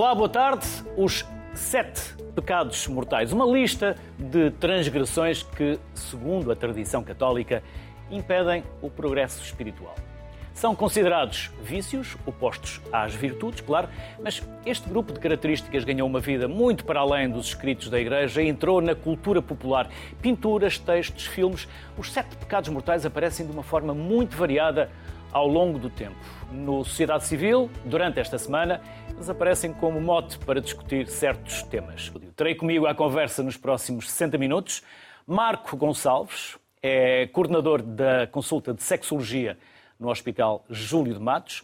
Olá, boa tarde. Os sete pecados mortais. Uma lista de transgressões que, segundo a tradição católica, impedem o progresso espiritual. São considerados vícios, opostos às virtudes, claro, mas este grupo de características ganhou uma vida muito para além dos escritos da Igreja e entrou na cultura popular. Pinturas, textos, filmes. Os sete pecados mortais aparecem de uma forma muito variada ao longo do tempo. No Sociedade Civil, durante esta semana, eles aparecem como mote para discutir certos temas. Terei comigo a conversa nos próximos 60 minutos Marco Gonçalves, é coordenador da consulta de sexologia no Hospital Júlio de Matos,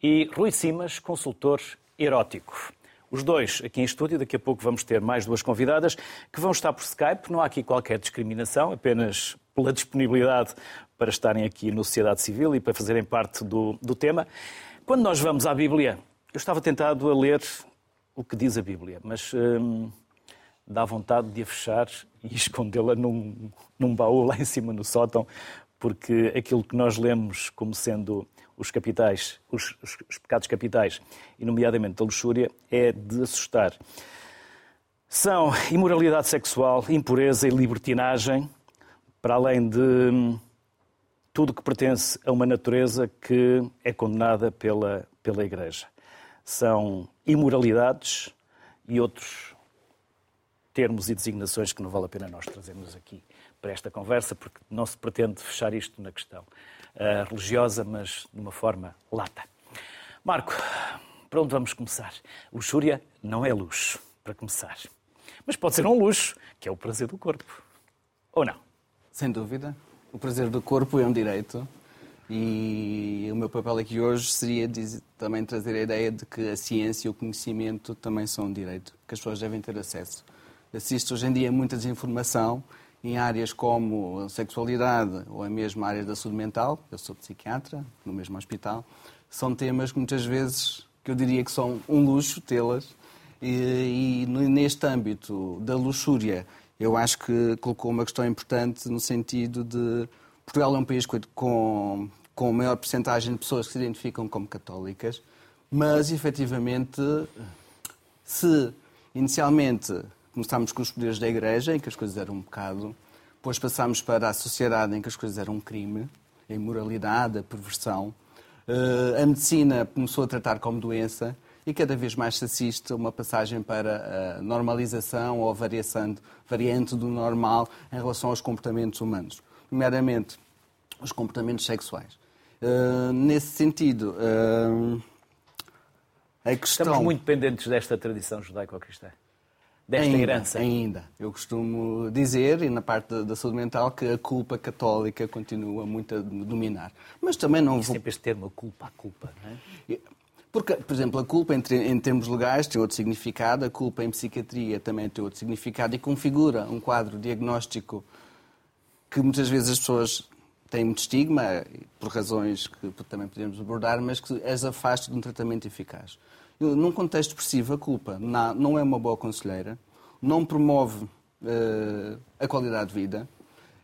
e Rui Simas, consultor erótico. Os dois aqui em estúdio, daqui a pouco vamos ter mais duas convidadas que vão estar por Skype. Não há aqui qualquer discriminação, apenas pela disponibilidade para estarem aqui no Sociedade Civil e para fazerem parte do, do tema. Quando nós vamos à Bíblia, eu estava tentado a ler o que diz a Bíblia, mas hum, dá vontade de a fechar e escondê-la num, num baú lá em cima no sótão, porque aquilo que nós lemos como sendo os capitais, os, os, os pecados capitais, e nomeadamente da luxúria, é de assustar. São imoralidade sexual, impureza e libertinagem, para além de hum, tudo que pertence a uma natureza que é condenada pela, pela Igreja. São imoralidades e outros termos e designações que não vale a pena nós trazermos aqui para esta conversa, porque não se pretende fechar isto na questão uh, religiosa, mas de uma forma lata. Marco, para onde vamos começar? Luxúria não é luxo, para começar. Mas pode ser um luxo, que é o prazer do corpo. Ou não? Sem dúvida. O prazer do corpo é um direito. E o meu papel aqui hoje seria também trazer a ideia de que a ciência e o conhecimento também são um direito, que as pessoas devem ter acesso. Assiste hoje em dia muita desinformação em áreas como a sexualidade ou a mesma área da saúde mental, eu sou psiquiatra, no mesmo hospital, são temas que muitas vezes que eu diria que são um luxo tê-las e, e neste âmbito da luxúria eu acho que colocou uma questão importante no sentido de Portugal é um país com, com maior percentagem de pessoas que se identificam como católicas, mas efetivamente se inicialmente Começámos com os poderes da Igreja, em que as coisas eram um bocado. Depois passámos para a sociedade, em que as coisas eram um crime, a imoralidade, a perversão. Uh, a medicina começou a tratar como doença e cada vez mais se assiste a uma passagem para a normalização ou a variação, variante do normal em relação aos comportamentos humanos, nomeadamente os comportamentos sexuais. Uh, nesse sentido, uh, a questão... Estamos muito dependentes desta tradição judaico-cristã desta ainda, herança? Ainda. Eu costumo dizer, e na parte da, saúde mental, que a culpa católica continua muito a dominar. Mas também não e vou... sempre este termo, culpa, a culpa, não é? Porque, por exemplo, a culpa em, em termos legais tem outro significado, a culpa em psiquiatria também tem outro significado e configura um quadro diagnóstico que muitas vezes as pessoas têm muito estigma, por razões que também podemos abordar, mas que as afasta de um tratamento eficaz num contexto expressivo, a culpa não é uma boa conselheira, não promove uh, a qualidade de vida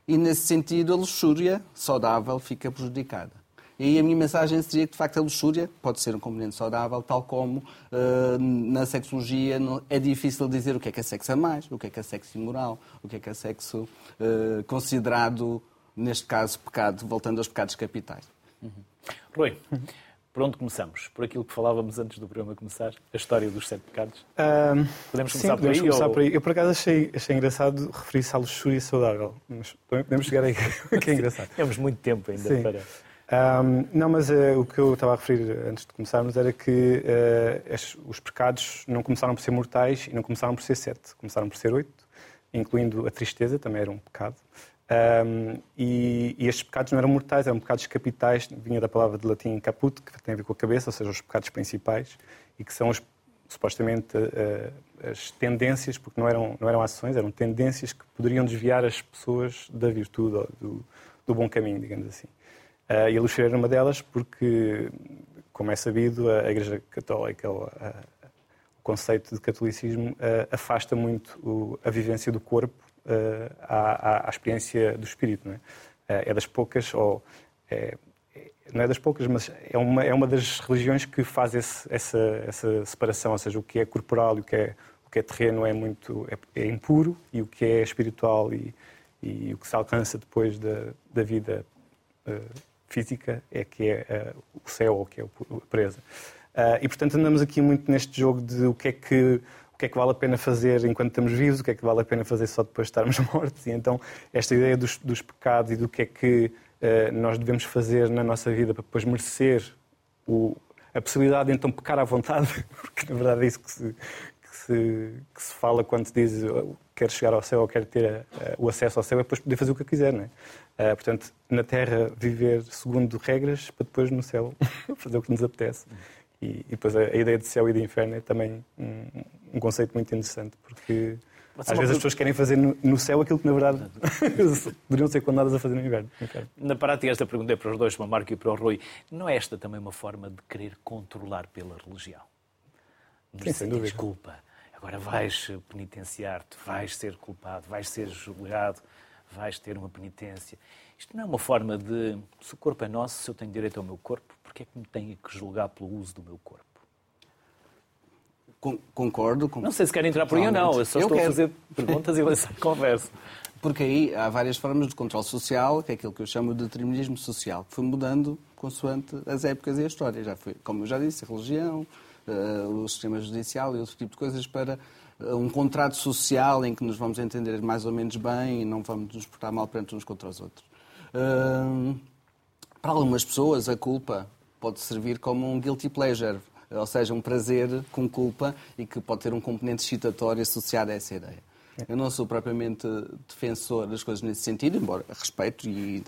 e, nesse sentido, a luxúria saudável fica prejudicada. E aí a minha mensagem seria que, de facto, a luxúria pode ser um componente saudável, tal como uh, na sexologia é difícil dizer o que é que é sexo a mais, o que é que é sexo imoral, o que é que é sexo uh, considerado, neste caso, pecado, voltando aos pecados capitais. Uhum. Rui, por onde começamos? Por aquilo que falávamos antes do programa começar? A história dos sete pecados? Podemos começar, sim, por, podemos aí, começar ou... por aí? Eu, por acaso, achei, achei engraçado referir-se à luxúria saudável. Mas podemos chegar aí, que é engraçado. Temos muito tempo ainda sim. para... Um, não, mas uh, o que eu estava a referir antes de começarmos era que uh, os pecados não começaram por ser mortais e não começaram por ser sete. Começaram por ser oito, incluindo a tristeza, também era um pecado. Um, e, e, estes pecados não eram mortais, eram pecados capitais, vinha da palavra de latim caput, que tem a ver com a cabeça, ou seja, os pecados principais, e que são os, supostamente uh, as tendências, porque não eram, não eram ações, eram tendências que poderiam desviar as pessoas da virtude ou do, do bom caminho, digamos assim. E a luxúria era uma delas porque, como é sabido, a Igreja Católica, o conceito de catolicismo, afasta muito o, a vivência do corpo à, à, experiência do espírito. Não é? é das poucas, ou é, não é das poucas, mas é uma, é uma das religiões que faz esse, essa, essa separação, ou seja, o que é corporal e o que é, o que é terreno é muito é, é impuro e o que é espiritual e, e o que se alcança depois da, da vida uh, física é que é uh, o céu ou que é a presa. Uh, e portanto andamos aqui muito neste jogo de o que é que o que é que vale a pena fazer enquanto estamos vivos, o que é que vale a pena fazer só depois de estarmos mortos. E então esta ideia dos, dos pecados e do que é que uh, nós devemos fazer na nossa vida para depois merecer o, a possibilidade de então pecar à vontade, porque na verdade é isso que se, que se, que se fala quando se diz quero chegar ao céu ou quero ter uh, o acesso ao céu, é depois poder fazer o que eu quiser. Não é? Uh, portanto, na Terra viver segundo regras para depois no céu fazer o que nos apetece. E, e depois a, a, ideia de céu e de inferno é também um, um conceito muito interessante, porque às vezes as pessoas querem fazer no, no céu aquilo que, na verdade, poderiam ser condenadas a fazer no inverno. Na prática, esta pergunta é para os dois, para o Marco e para o Rui. Não é esta também uma forma de querer controlar pela religião? Sim, sem dúvida. Desculpa, agora vais penitenciar-te, vais ser culpado, vais ser julgado, vais ter uma penitência. Isto não é uma forma de, se o corpo é nosso, se eu tenho direito ao meu corpo, porque é que me tenho que julgar pelo uso do meu corpo? Concordo. Com... Não sei se querem entrar por aí ou não, eu só eu estou quero. a fazer perguntas e lançar conversa. Porque aí há várias formas de controle social, que é aquilo que eu chamo de determinismo social, que foi mudando consoante as épocas e a história. Já foi, como eu já disse, a religião, o sistema judicial e outro tipo de coisas para uh, um contrato social em que nos vamos entender mais ou menos bem e não vamos nos portar mal perante uns contra os outros. Uh, para algumas pessoas, a culpa pode servir como um guilty pleasure, ou seja, um prazer com culpa e que pode ter um componente excitatório associado a essa ideia. Eu não sou propriamente defensor das coisas nesse sentido, embora respeito e,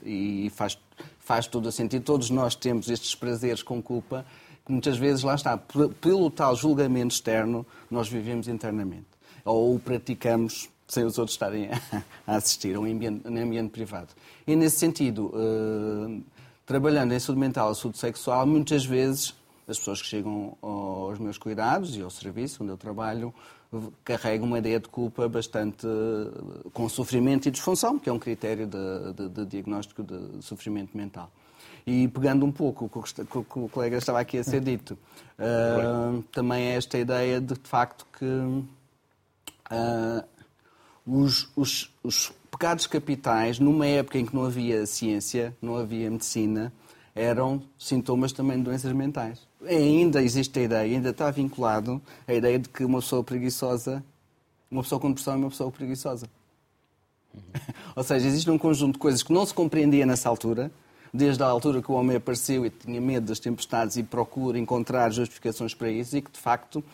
e faz, faz todo o sentido. Todos nós temos estes prazeres com culpa, que muitas vezes, lá está, pelo tal julgamento externo, nós vivemos internamente. Ou o praticamos sem os outros estarem a assistir, um ambiente, um ambiente privado. E nesse sentido, uh, trabalhando em saúde mental e saúde sexual, muitas vezes as pessoas que chegam aos meus cuidados e ao serviço onde eu trabalho carregam uma ideia de culpa bastante com sofrimento e disfunção, que é um critério de, de, de diagnóstico de sofrimento mental. E pegando um pouco o que o colega estava aqui a ser dito, uh, também é esta ideia de, de facto, que uh, os, os, os pecados capitais, numa época em que não havia ciência, não havia medicina, eram sintomas também de doenças mentais. Ainda existe a ideia, ainda está vinculado a ideia de que uma pessoa preguiçosa, uma pessoa com depressão é uma pessoa preguiçosa. Uhum. Ou seja, existe um conjunto de coisas que não se compreendia nessa altura, desde a altura que o homem apareceu e tinha medo das tempestades e procura encontrar justificações para isso e que, de facto,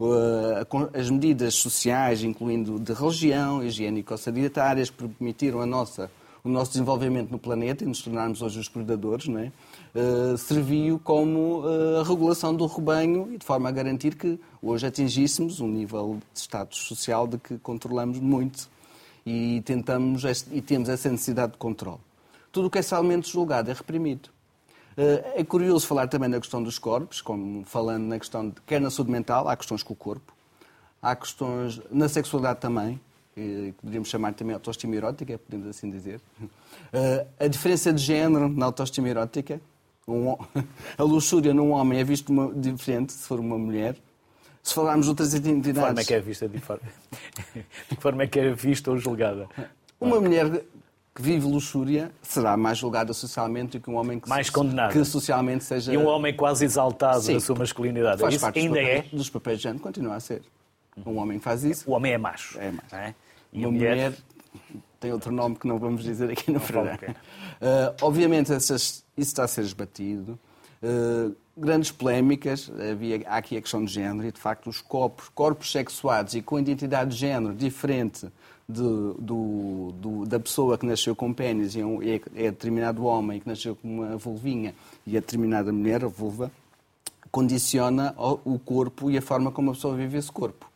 eh, as medidas sociais, incluindo de religião, higiênico-sanitárias, que permitiram a nossa, o nosso desenvolvimento no planeta e nos tornarmos hoje os predadores, não é? Uh, serviu como uh, a regulação do rebanho e de forma a garantir que hoje atingíssemos um nível de status social de que controlamos muito e tentamos e temos essa necessidade de controle. Tudo o que é socialmente julgado é reprimido. Eh, é curioso falar também na questão dos corpos, como falando na questão de, quer na saúde mental, há questões com o corpo, há questões na sexualidade também, que poderíamos chamar também autoestima erótica, podemos assim dizer. Eh, a diferença de género na autoestima erótica, a luxúria num homem é visto uma, diferente se for uma mulher. Se falarmos de outras identidades... De forma é que é vista de forma, de forma é que é vista ou julgada? Uma mulher que vive luxúria será mais julgada socialmente do que um homem que, mais condenado. que socialmente seja. E um homem quase exaltado Sim, da sua masculinidade. Faz isso parte ainda dos papéis, é? Dos papéis de género, continua a ser. Um homem faz isso. O homem é macho. É macho. É? E uma mulher... mulher... tem outro nome que não vamos dizer aqui no programa. Uh, obviamente, essas, isso está a ser esbatido. Uh, grandes polémicas, havia, há aqui a questão de género e, de facto, os corpos, corpos sexuados e com identidade de género diferente de, do, do, da pessoa que nasceu com pênis e é, é determinado homem que nasceu com uma vulvinha e é determinada mulher, a vulva, condiciona o corpo e a forma como a pessoa vive esse corpo.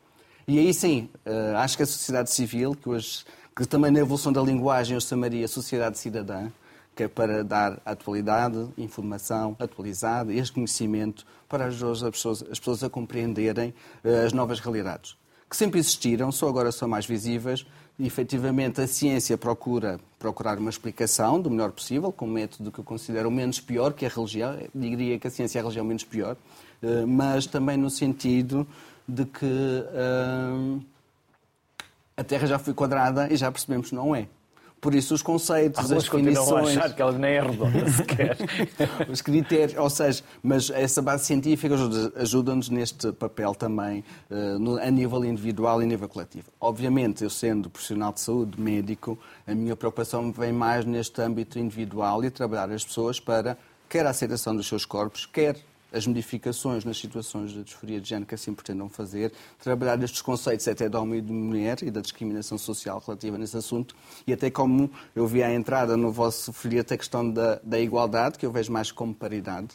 E aí sim, eh, acho que a sociedade civil, que hoje, que também na evolução da linguagem eu chamaria sociedade cidadã, que é para dar atualidade, informação atualizada este conhecimento para as pessoas, as pessoas a compreenderem eh, as novas realidades que sempre existiram, só agora são mais visíveis. E, efetivamente, a ciência procura procurar uma explicação do melhor possível, com um método que eu considero menos pior, que é a religião. Eu diria que a ciência é a religião menos pior, eh, mas também no sentido de que uh, a Terra já foi quadrada e já percebemos que não é. Por isso, os conceitos, Alguns as definições. A achar que ela nem é redonda sequer. os critérios, ou seja, mas essa base científica ajuda-nos neste papel também, uh, a nível individual e a nível coletivo. Obviamente, eu sendo profissional de saúde, médico, a minha preocupação vem mais neste âmbito individual e trabalhar as pessoas para quer a aceitação dos seus corpos, quer as modificações nas situações de disforia de género que assim pretendam fazer, trabalhar estes conceitos até do homem e de mulher e da discriminação social relativa nesse assunto e até como eu vi à entrada no vosso folheto a questão da, da igualdade, que eu vejo mais como paridade.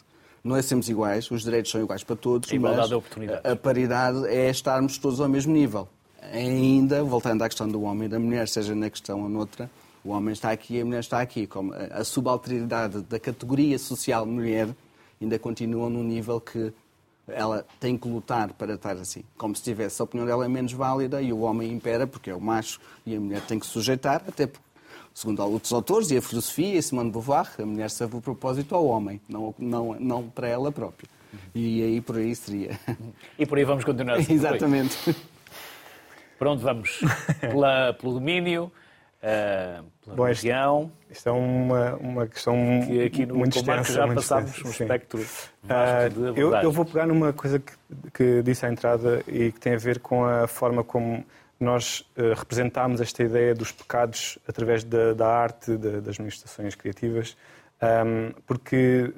Não é sermos iguais, os direitos são iguais para todos, a igualdade mas de oportunidades. a paridade é estarmos todos ao mesmo nível. Ainda, voltando à questão do homem e da mulher, seja na questão ou noutra, o homem está aqui e a mulher está aqui. Como a subalternidade da categoria social mulher ainda continuam num nível que ela tem que lutar para estar assim. Como se tivesse a opinião dela é menos válida e o homem impera porque é o macho e a mulher tem que sujeitar, até porque, segundo outros autores e a filosofia e Simone de Beauvoir, a mulher serve o propósito ao homem, não, não, não para ela própria. E aí por aí seria. E por aí vamos continuar. Assim Exatamente. Por onde vamos? Pela, pelo domínio, uh, pela Bom, região. Isto é uma, uma questão que aqui no muito extensa. já passámos um espectro uh, eu, eu, vou pegar numa coisa que, que, disse à entrada e que tem a ver com a forma como nós uh, representámos esta ideia dos pecados através da, da arte, da, das manifestações criativas, um, porque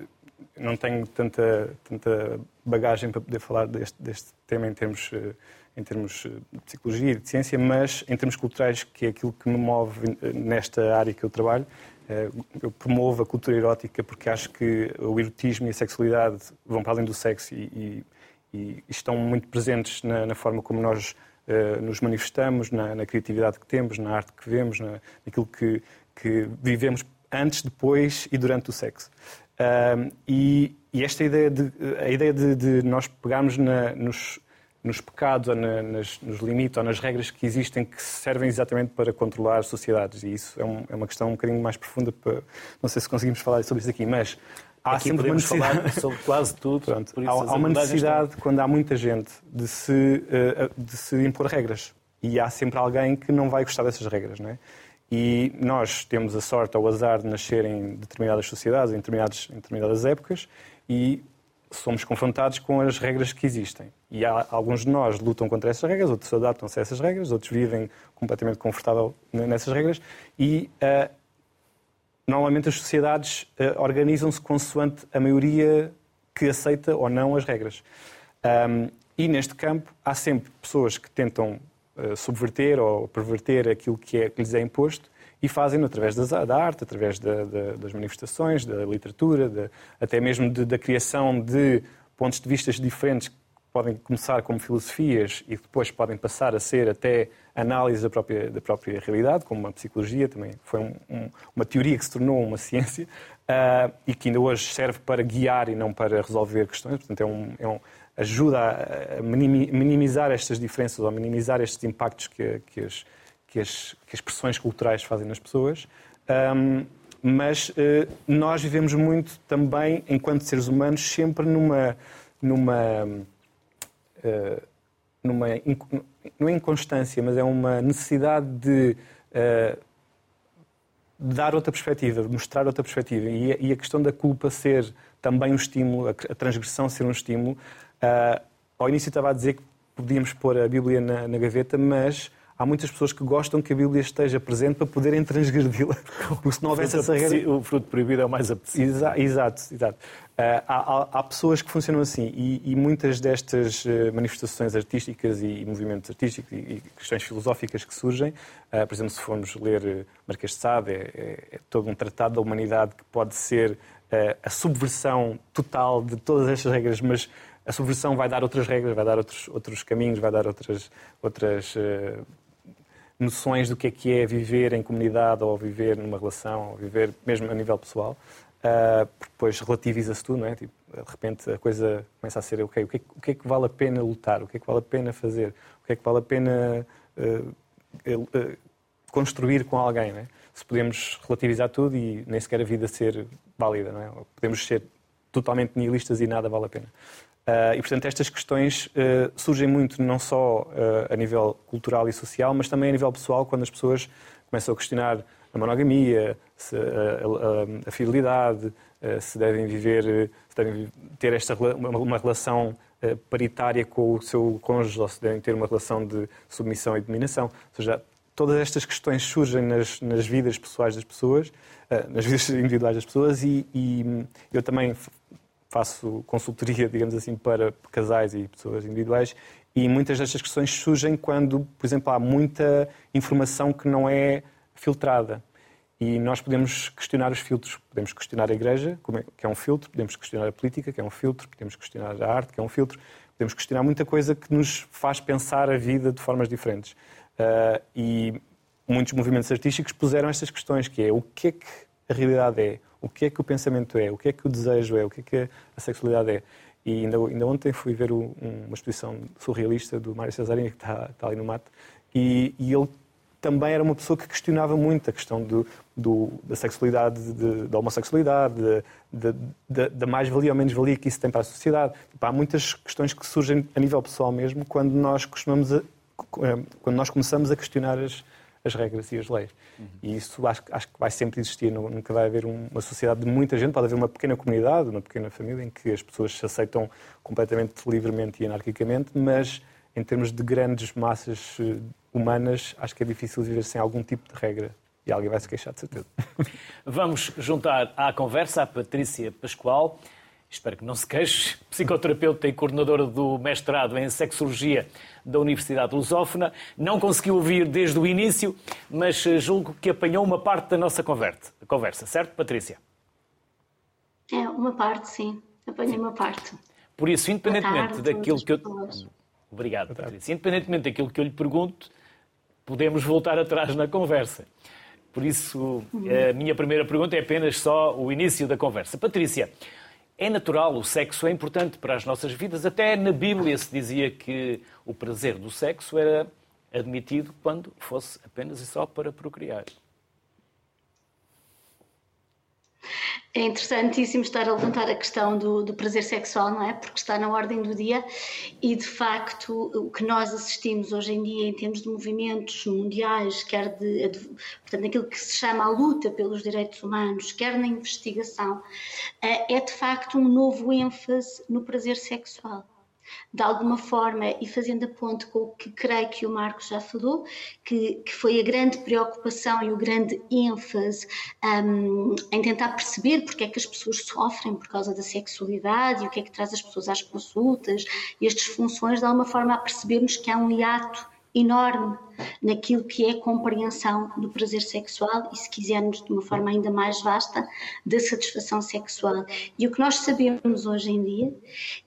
não tenho tanta, tanta bagagem para poder falar deste, deste tema em termos uh, em termos eh, de psicologia e de ciência, mas em termos culturais, que é aquilo que me move eh, nesta área que eu trabalho. Eh, eu promovo a cultura erótica porque acho que o erotismo e a sexualidade vão para além do sexo e, e, e estão muito presentes na, na, forma como nós nos manifestamos, na, na, criatividade que temos, na arte que vemos, na, naquilo que, que vivemos antes, depois e durante o sexo. e, e, esta ideia de, a ideia de, de nós pegarmos na, nos, nos pecados ou na, nas, nos limites ou nas regras que existem que servem exatamente para controlar sociedades. E isso é, um, é uma questão um bocadinho mais profunda. Para, não sei se conseguimos falar sobre isso aqui, mas há aqui sempre uma necessidade falar sobre quase tudo. Pronto, há, há uma necessidade, estão... quando há muita gente, de se, eh, de se impor regras. E há sempre alguém que não vai gostar dessas regras, não é? E nós temos a sorte ou o azar de nascer em determinadas sociedades, em, determinadas, em determinadas épocas, e somos confrontados com as regras que existem. E há, alguns de nós lutam contra essas regras, outros adaptam-se a essas regras, outros vivem completamente confortável nessas regras. E uh, normalmente as sociedades uh, organizam-se consoante a maioria que aceita ou não as regras. Um, e neste campo há sempre pessoas que tentam uh, subverter ou perverter aquilo que, é, que lhes é imposto e fazem através da arte, através da, da, das manifestações, da literatura, até mesmo de, da criação de pontos de vista diferentes podem começar como filosofias e depois podem passar a ser até análise da própria, da própria realidade, como a psicologia também foi um, um, uma teoria que se tornou uma ciência uh, e que ainda hoje serve para guiar e não para resolver questões. Portanto, é um, é um ajuda a minimizar estas diferenças ou minimizar estes impactos que, que as que as, que as pressões culturais fazem nas pessoas. Mas uh, nós vivemos muito também, enquanto seres humanos, sempre numa. numa numa não é inconstância, mas é uma necessidade de uh, dar outra perspectiva, mostrar outra perspectiva. E a, questão da culpa ser também um estímulo, a transgressão ser um estímulo. Uh, ao início estava a dizer que podíamos pôr a Bíblia na, na gaveta, mas há muitas pessoas que gostam que a Bíblia esteja presente para poderem transgredi-la. Porque se não houvesse essa regra. O fruto proibido é o mais apetecido. Exato, exato. exato. Uh, há, há, pessoas que funcionam assim e, e muitas destas uh, manifestações artísticas e, movimentos artísticos e, questões filosóficas que surgem, uh, por exemplo, se formos ler Marquês de Sade, é, é, é, todo um tratado da humanidade que pode ser a subversão total de todas estas regras, mas a subversão vai dar outras regras, vai dar outros, outros caminhos, vai dar outras, outras noções do que é que é viver em comunidade ou viver numa relação, ou viver mesmo a nível pessoal. uh, depois relativiza-se tudo, não é? Tipo, de repente a coisa começa a ser, ok, o que, é, o que, é, que vale a pena lutar? O que é que vale a pena fazer? O que é que vale a pena uh, uh, construir com alguém, não é? Se podemos relativizar tudo e nem sequer a vida ser válida, não é? Podemos ser totalmente nihilistas e nada vale a pena. Uh, e, portanto, estas questões uh, surgem muito não só uh, a nível cultural e social, mas também a nível pessoal, quando as pessoas começam a questionar a monogamia, se, a, a, a, fidelidade, se devem viver, se devem ter esta, uma, uma relação paritária com o seu cônjuge ou se devem ter uma relação de submissão e dominação. Ou seja, todas estas questões surgem nas, nas vidas pessoais das pessoas, nas vidas individuais das pessoas e, e eu também faço consultoria, digamos assim, para casais e pessoas individuais e muitas destas questões surgem quando, por exemplo, há muita informação que não é filtrada. E nós podemos questionar os filtros. Podemos questionar a Igreja, é, que é um filtro, podemos questionar a política, que é um filtro, podemos questionar a arte, que é um filtro, podemos questionar muita coisa que nos faz pensar a vida de formas diferentes. Uh, e muitos movimentos artísticos puseram estas questões, que é o que é que a realidade é, o que é que o pensamento é, o que é que o desejo é, o que é que a sexualidade é. E ainda, ainda ontem fui ver o, uma exposição surrealista do Mário Cesarini, que está, está ali no mato, e, e, ele também era uma pessoa que questionava muito a questão do, do da sexualidade, de, da homossexualidade, da mais-valia ou menos-valia que isso tem para a sociedade. Há muitas questões que surgem a nível pessoal mesmo quando nós, costumamos a, quando nós começamos a questionar as, as regras e as leis. Uhum. E isso acho, acho, que vai sempre existir, nunca vai haver uma sociedade de muita gente, pode haver uma pequena comunidade, uma pequena família em que as pessoas se aceitam completamente livremente e anarquicamente, mas em termos de grandes massas eh, humanas, acho que é difícil viver sem algum tipo de regra. E alguém vai se queixar, de certeza. Vamos juntar à conversa a Patrícia Pascoal, espero que não se queixe, psicoterapeuta e coordenadora do mestrado em Sexologia da Universidade Lusófona. Não conseguiu ouvir desde o início, mas eh, julgo que apanhou uma parte da nossa conversa, certo, Patrícia? É, uma parte, sim. Apanhei uma parte. Por isso, independentemente daquilo que eu. Obrigado, Patrícia. Independentemente daquilo que eu lhe pergunto, podemos voltar atrás na conversa. Por isso, uhum. a minha primeira pergunta é apenas só o início da conversa. Patrícia, é natural, o sexo é importante para as nossas vidas. Até na Bíblia se dizia que o prazer do sexo era admitido quando fosse apenas e só para procriar. É interessantíssimo estar a levantar a questão do, do, prazer sexual, não é? Porque está na ordem do dia e, de facto, o que nós assistimos hoje em dia em termos de movimentos mundiais, quer de, portanto, naquilo que se chama a luta pelos direitos humanos, quer na investigação, é, é de facto um novo ênfase no prazer sexual de alguma forma, e fazendo a ponte com o que creio que o Marcos já falou, que, que foi a grande preocupação e o grande ênfase um, em tentar perceber porque é que as pessoas sofrem por causa da sexualidade e o que é que traz as pessoas às consultas e as disfunções, de alguma forma, a percebermos que há um hiato enorme naquilo que é a compreensão do prazer sexual e, se quisermos, de uma forma ainda mais vasta, da satisfação sexual. E o que nós sabemos hoje em dia,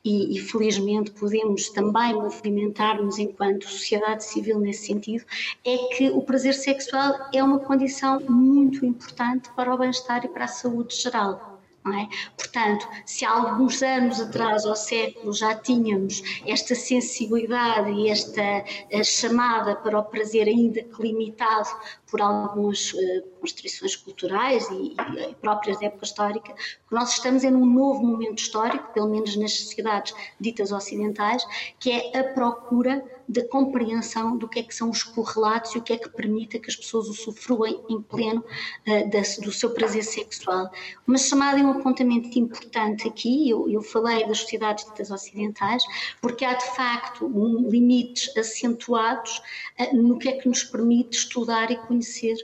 e, e felizmente podemos também movimentar-nos enquanto sociedade civil nesse sentido, é que o prazer sexual é uma condição muito importante para o bem-estar e para a saúde geral. É? Portanto, se há alguns anos atrás, ao século, já tínhamos esta sensibilidade e esta eh, chamada para o prazer, ainda que limitado por algumas uh, constrições culturais e, e, próprias da época histórica, que nós estamos em um novo momento histórico, pelo menos nas sociedades ditas ocidentais, que é a procura da compreensão do que é que são os correlatos e o que é que permite que as pessoas usufruem em pleno uh, da, do seu prazer sexual. Uma chamada e um apontamento importante aqui, eu, eu falei das sociedades ditas ocidentais, porque há de facto um, limites acentuados uh, no que é que nos permite estudar e conhecer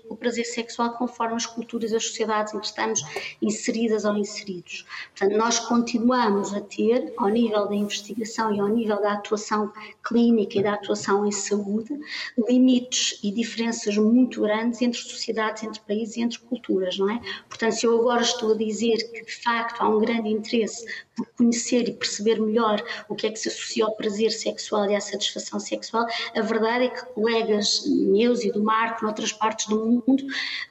o prazer sexual conforme as culturas e as sociedades em que estamos inseridas ou inseridos. Portanto, nós continuamos a ter, ao nível da investigação e ao nível da atuação clínica e da atuação em saúde, limites e diferenças muito grandes entre sociedades, entre países e entre culturas, não é? Portanto, se eu agora estou a dizer que de facto há um grande interesse por conhecer e perceber melhor o que é que se associa ao prazer sexual e à satisfação sexual, a verdade é que colegas meus e do Marco, noutras partes do mundo,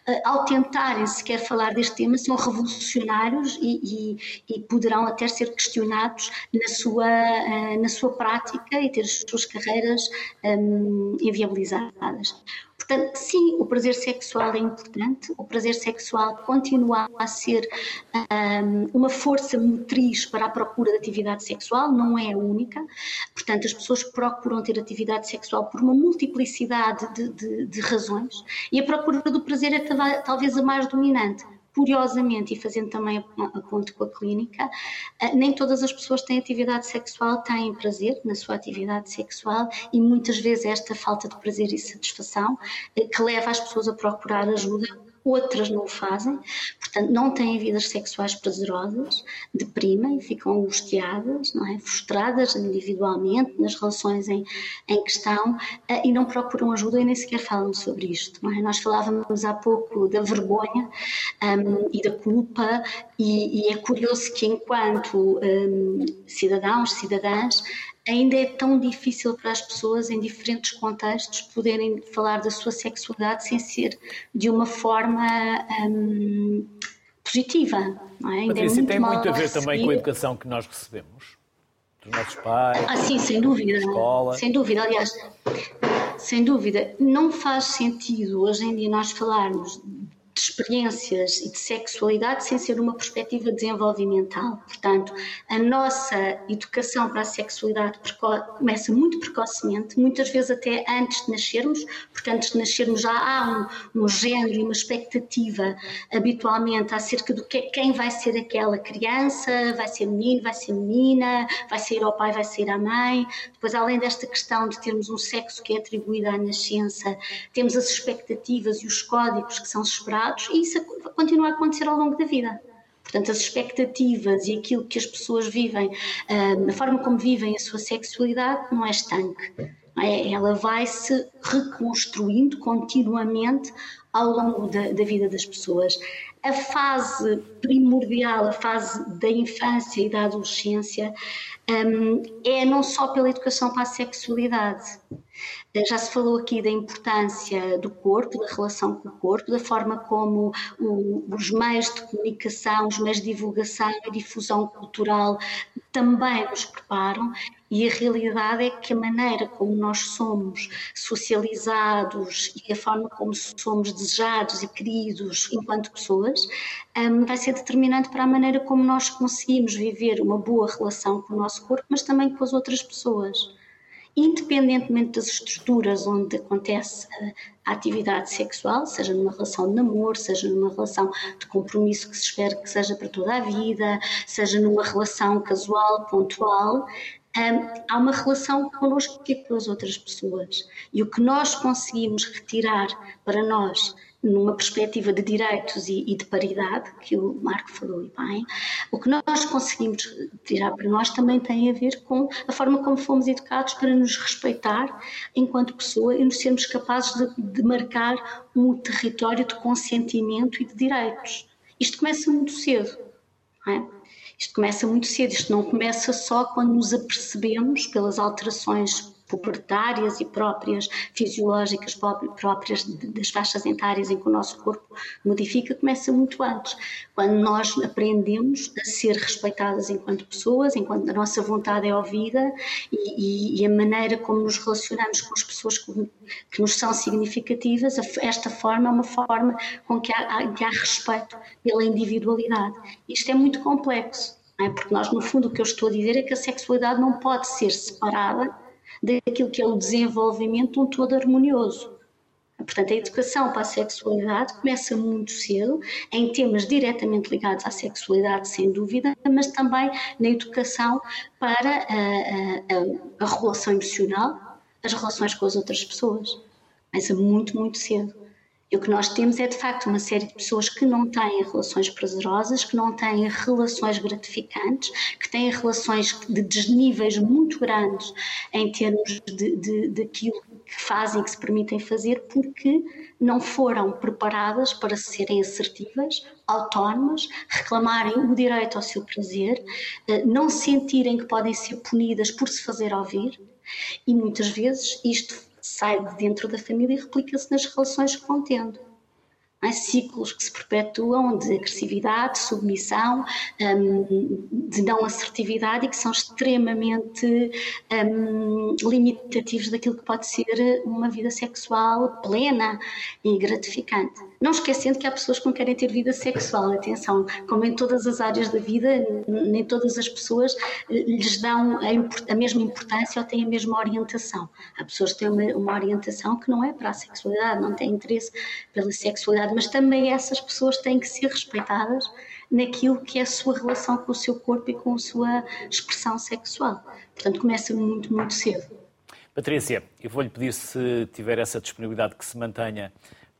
eh, ao tentarem sequer falar deste tema, são revolucionários e, e, e poderão até ser questionados na sua, eh, na sua prática e ter as suas carreiras um, inviabilizadas. Portanto, sim, o prazer sexual é importante, o prazer sexual continua a ser um, uma força motriz para a procura de atividade sexual, não é a única. Portanto, as pessoas procuram ter atividade sexual por uma multiplicidade de, de, de razões e a procura do prazer é talvez a mais dominante curiosamente, e fazendo também a, ponte com a clínica, uh, nem todas as pessoas têm atividade sexual, têm prazer na sua atividade sexual e muitas vezes esta falta de prazer e satisfação uh, que leva as pessoas a procurar ajuda outras não o fazem, portanto não têm vidas sexuais prazerosas, deprimem, ficam angustiadas, não é? frustradas individualmente nas relações em, em questão uh, e não procuram ajuda e nem sequer falam sobre isto. Não é? Nós falávamos há pouco da vergonha um, e da culpa e, e, é curioso que enquanto um, cidadãos, cidadãs, ainda é tão difícil para as pessoas em diferentes contextos poderem falar da sua sexualidade sem ser de uma forma hum, positiva. Não é? Ainda Patrícia, é muito tem muito a ver também com a educação que nós recebemos dos nossos pais. Ah, sim, sem dúvida. Escola. Sem dúvida, aliás, sem dúvida. Não faz sentido hoje em dia nós falarmos de experiências e de sexualidade sem ser uma perspectiva desenvolvimental. Portanto, a nossa educação para a sexualidade começa muito precocemente, muitas vezes até antes de nascermos, porque antes de nascermos já há um, um género e uma expectativa habitualmente acerca do que quem vai ser aquela criança, vai ser menino, vai ser menina, vai ser ao pai, vai ser à mãe. Depois, além desta questão de termos um sexo que é atribuído à nascença, temos as expectativas e os códigos que são esperados e isso continua a acontecer ao longo da vida. Portanto, as expectativas e aquilo que as pessoas vivem, uh, a forma como vivem a sua sexualidade, não é estanque. É? Ela vai se reconstruindo continuamente ao longo da, da, vida das pessoas. A fase primordial, a fase da infância e da adolescência, um, é não só pela educação para a sexualidade, já se falou aqui da importância do corpo, da relação com o corpo, da forma como o, os meios de comunicação, os meios de divulgação e difusão cultural também nos preparam. E a realidade é que a maneira como nós somos socializados e a forma como somos desejados e queridos enquanto pessoas um, vai ser determinante para a maneira como nós conseguimos viver uma boa relação com o nosso corpo, mas também com as outras pessoas independentemente das estruturas onde acontece a atividade sexual, seja numa relação de namoro, seja numa relação de compromisso que se espera que seja para toda a vida, seja numa relação casual, pontual, hum, há uma relação connosco e com as outras pessoas. E o que nós conseguimos retirar para nós numa perspectiva de direitos e, e, de paridade, que o Marco falou bem, o que nós conseguimos tirar para nós também tem a ver com a forma como fomos educados para nos respeitar enquanto pessoa e nos sermos capazes de, de marcar um território de consentimento e de direitos. Isto começa muito cedo, não é? Isto começa muito cedo, isto não começa só quando nos apercebemos pelas alterações pubertárias e próprias, fisiológicas próprias das faixas etárias em que o nosso corpo modifica, começa muito antes. Quando nós aprendemos a ser respeitadas enquanto pessoas, enquanto a nossa vontade é ouvida e, e, a maneira como nos relacionamos com as pessoas que, que, nos são significativas, esta forma é uma forma com que há, que há respeito pela individualidade. Isto é muito complexo. É? Porque nós, no fundo, o que eu estou a dizer é que a sexualidade não pode ser separada daquilo que é o desenvolvimento de um todo harmonioso. Portanto, a educação para a sexualidade começa muito cedo, em temas diretamente ligados à sexualidade, sem dúvida, mas também na educação para a, a, a, a regulação emocional, as relações com as outras pessoas. Começa muito, muito cedo. E o que nós temos é, de facto, uma série de pessoas que não têm relações prazerosas, que não têm relações gratificantes, que têm relações de desníveis muito grandes em termos de, de, daquilo que fazem, que se permitem fazer, porque não foram preparadas para serem assertivas, autónomas, reclamarem o direito ao seu prazer, eh, não sentirem que podem ser punidas por se fazer ouvir, e muitas vezes isto sai de dentro da família e replica-se nas relações que vão tendo é? ciclos que se perpetuam de agressividade, de submissão, um, de não assertividade e que são extremamente um, limitativos daquilo que pode ser uma vida sexual plena e gratificante. Não esquecendo que há pessoas que não querem ter vida sexual, atenção, como em todas as áreas da vida, nem todas as pessoas eh, lhes dão a, a mesma importância ou têm a mesma orientação. Há pessoas que têm uma, uma orientação que não é para a sexualidade, não têm interesse pela sexualidade, mas também essas pessoas têm que ser respeitadas naquilo que é a sua relação com o seu corpo e com a sua expressão sexual. Portanto, começa muito, muito cedo. Patrícia, eu vou-lhe pedir se tiver essa disponibilidade que se mantenha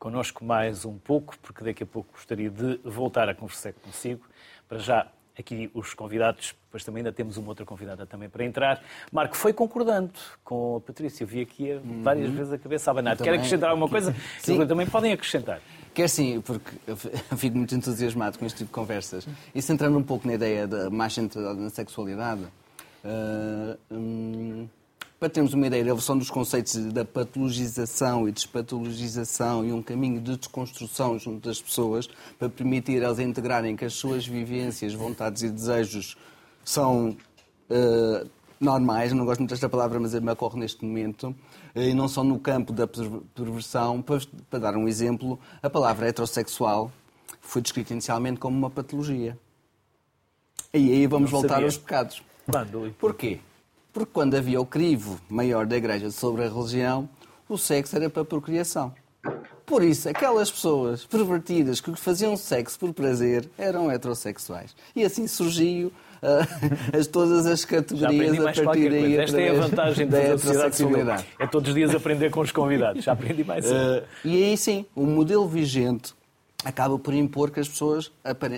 connosco mais um pouco, porque daqui a pouco gostaria de voltar a conversar consigo. Para já, aqui os convidados, depois também ainda temos uma outra convidada também para entrar. Marco, foi concordando com a Patrícia, eu vi aqui várias uhum. vezes a cabeça a abanar. Quer acrescentar alguma coisa? Sim. Também podem acrescentar. Quer sim, porque eu fico muito entusiasmado com este tipo de conversas. E centrando um pouco na ideia da mais centrada na sexualidade, uh, hum, para termos uma ideia da evolução dos conceitos da patologização e despatologização e um caminho de desconstrução junto das pessoas para permitir elas integrarem que as suas vivências, vontades e desejos são uh, normais, não gosto muito desta palavra, mas me ocorre neste momento, eh, e não só no campo da perversão. Para, para dar um exemplo, a palavra heterossexual foi descrita inicialmente como uma patologia. E aí vamos não voltar sabia. aos pecados. Quando? Porquê? Porque quando havia o crivo maior da Igreja sobre a religião, o sexo era para procriação. Por isso, aquelas pessoas pervertidas que faziam sexo por prazer eram heterossexuais. E assim surgiu uh, as, todas as categorias a partir daí. Esta é a vantagem da sociedade civil. É todos os dias aprender com os convidados. Já aprendi mais. Uh, e aí sim, o modelo vigente acaba por impor que as pessoas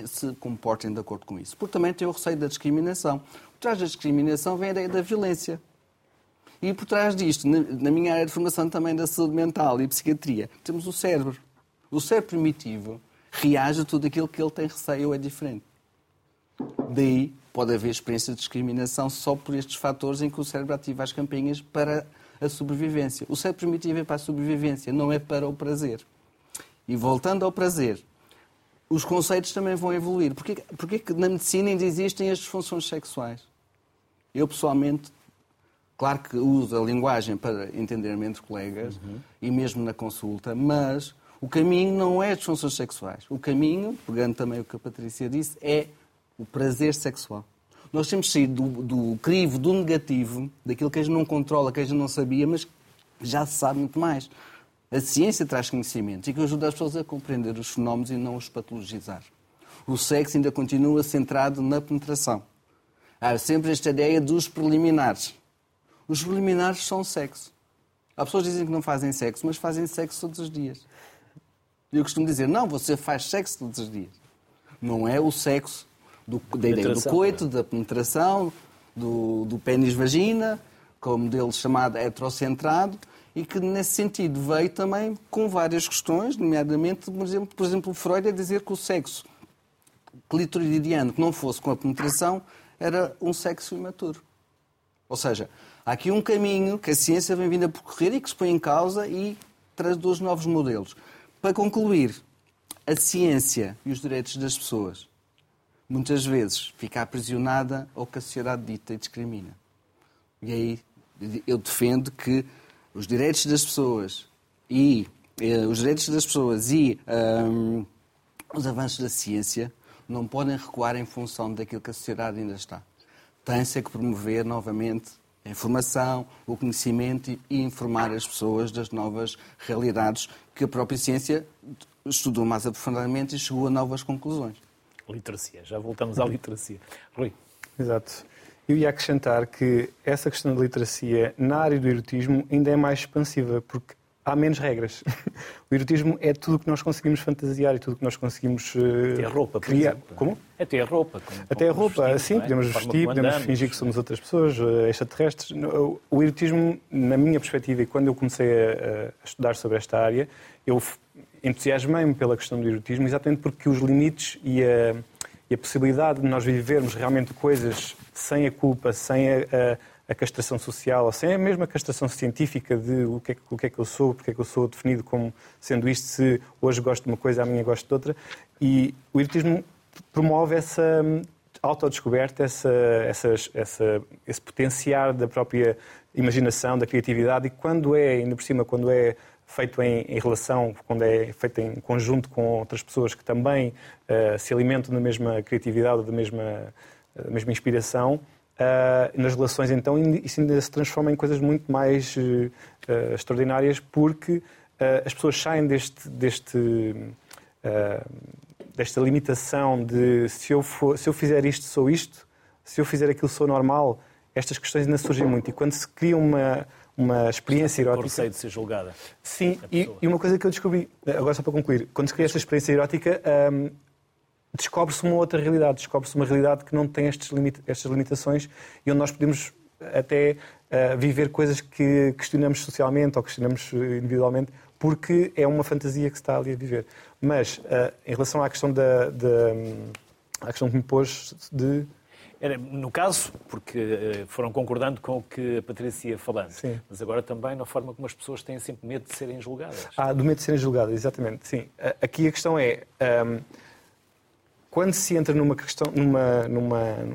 se comportem de acordo com isso. Porque também tem o receio da discriminação. Por trás da discriminação vem a ideia da violência. E por trás disto, na minha área de formação também da saúde mental e psiquiatria, temos o cérebro. O cérebro primitivo reage a tudo aquilo que ele tem receio ou é diferente. Daí pode haver experiência de discriminação só por estes fatores em que o cérebro ativa as campinhas para a sobrevivência. O cérebro primitivo é para a sobrevivência, não é para o prazer. E voltando ao prazer, os conceitos também vão evoluir. Porquê, porquê que na medicina ainda existem as disfunções sexuais? Eu, pessoalmente, claro que uso a linguagem para entender entre colegas uhum. e mesmo na consulta, mas o caminho não é as disfunções sexuais. O caminho, pegando também o que a Patrícia disse, é o prazer sexual. Nós temos saído do, do crivo, do negativo, daquilo que a gente não controla, que a gente não sabia, mas já se sabe muito mais. A ciência traz conhecimento e que ajuda as pessoas a compreender os fenómenos e não os patologizar. O sexo ainda continua centrado na penetração. Há sempre esta ideia dos preliminares. Os preliminares são sexo. Há pessoas que dizem que não fazem sexo, mas fazem sexo todos os dias. Eu costumo dizer, não, você faz sexo todos os dias. Não é o sexo do, da ideia do coito, da penetração, do, do pênis-vagina, como modelo chamado heterocentrado, e que nesse sentido veio também com várias questões, nomeadamente, por exemplo, por exemplo Freud a dizer que o sexo clitoridiano que não fosse com a penetração era um sexo imaturo. Ou seja, há aqui um caminho que a ciência vem vindo a percorrer e que se põe em causa e traz dois novos modelos. Para concluir, a ciência e os direitos das pessoas muitas vezes fica aprisionada ao que a sociedade dita e discrimina. E aí eu defendo que os direitos das pessoas e eh, os direitos das pessoas e um, os avanços da ciência não podem recuar em função daquilo que a sociedade ainda está. Tem-se que promover novamente a informação, o conhecimento e informar as pessoas das novas realidades que a própria ciência estudou mais aprofundadamente e chegou a novas conclusões. Literacia, já voltamos à literacia. Rui. Exato. Eu ia acrescentar que essa questão da literacia na área do erotismo ainda é mais expansiva, porque há menos regras. O erotismo é tudo o que nós conseguimos fantasiar e tudo o que nós conseguimos uh, Até a roupa, por criar. exemplo. Como? Até a roupa. como- Até a roupa, sim, é? podemos vestir, podemos andamos. fingir que somos outras pessoas, eh, extraterrestres. O erotismo, na minha perspectiva, e quando eu comecei a, a estudar sobre esta área, eu entusiasmei-me pela questão do erotismo exatamente porque os limites e a, e a possibilidade de nós vivermos realmente coisas sem a culpa, sem a, a- a castração social, ou sem a mesma castração científica de o que, é, o que é que eu sou, porque é que eu sou definido como sendo isto, se hoje gosto de uma coisa, amanhã gosto de outra. E o erotismo promove essa hum, autodescoberta, essa, essa, esse potenciar da própria imaginação, da criatividade, e quando é, ainda por cima, quando é feito em, em relação, quando é feito em conjunto com outras pessoas que também eh, se alimentam da mesma criatividade, da mesma, da mesma inspiração, ah, nas relações, então, isso ainda se transforma em coisas muito mais eh, extraordinárias, porque ah, as pessoas saem deste, deste, ah, desta limitação de se eu, for, se eu fizer isto, sou isto, se eu fizer aquilo, sou normal. Estas questões ainda surgem muito. E quando se cria uma, uma experiência erótica. receio de ser julgada. Sim, e, e uma coisa que eu descobri, agora só para concluir, quando se cria esta experiência erótica, hum, descobre-se uma outra realidade, descobre-se uma realidade que não tem limita- estas limitações e onde nós podemos até ah, viver coisas que questionamos socialmente ou questionamos eh, individualmente, porque é uma fantasia que se está ali a viver. Mas, ah, em relação à questão da, da- à questão que me pôs de... No caso, porque foram concordando com o que a Patrícia ia falando, Sim. mas agora também na forma como as pessoas têm sempre medo de serem julgadas. Ah, do medo de serem julgadas, exatamente, sim. Aqui a questão é, ahm, quando se entra numa questão, numa, numa,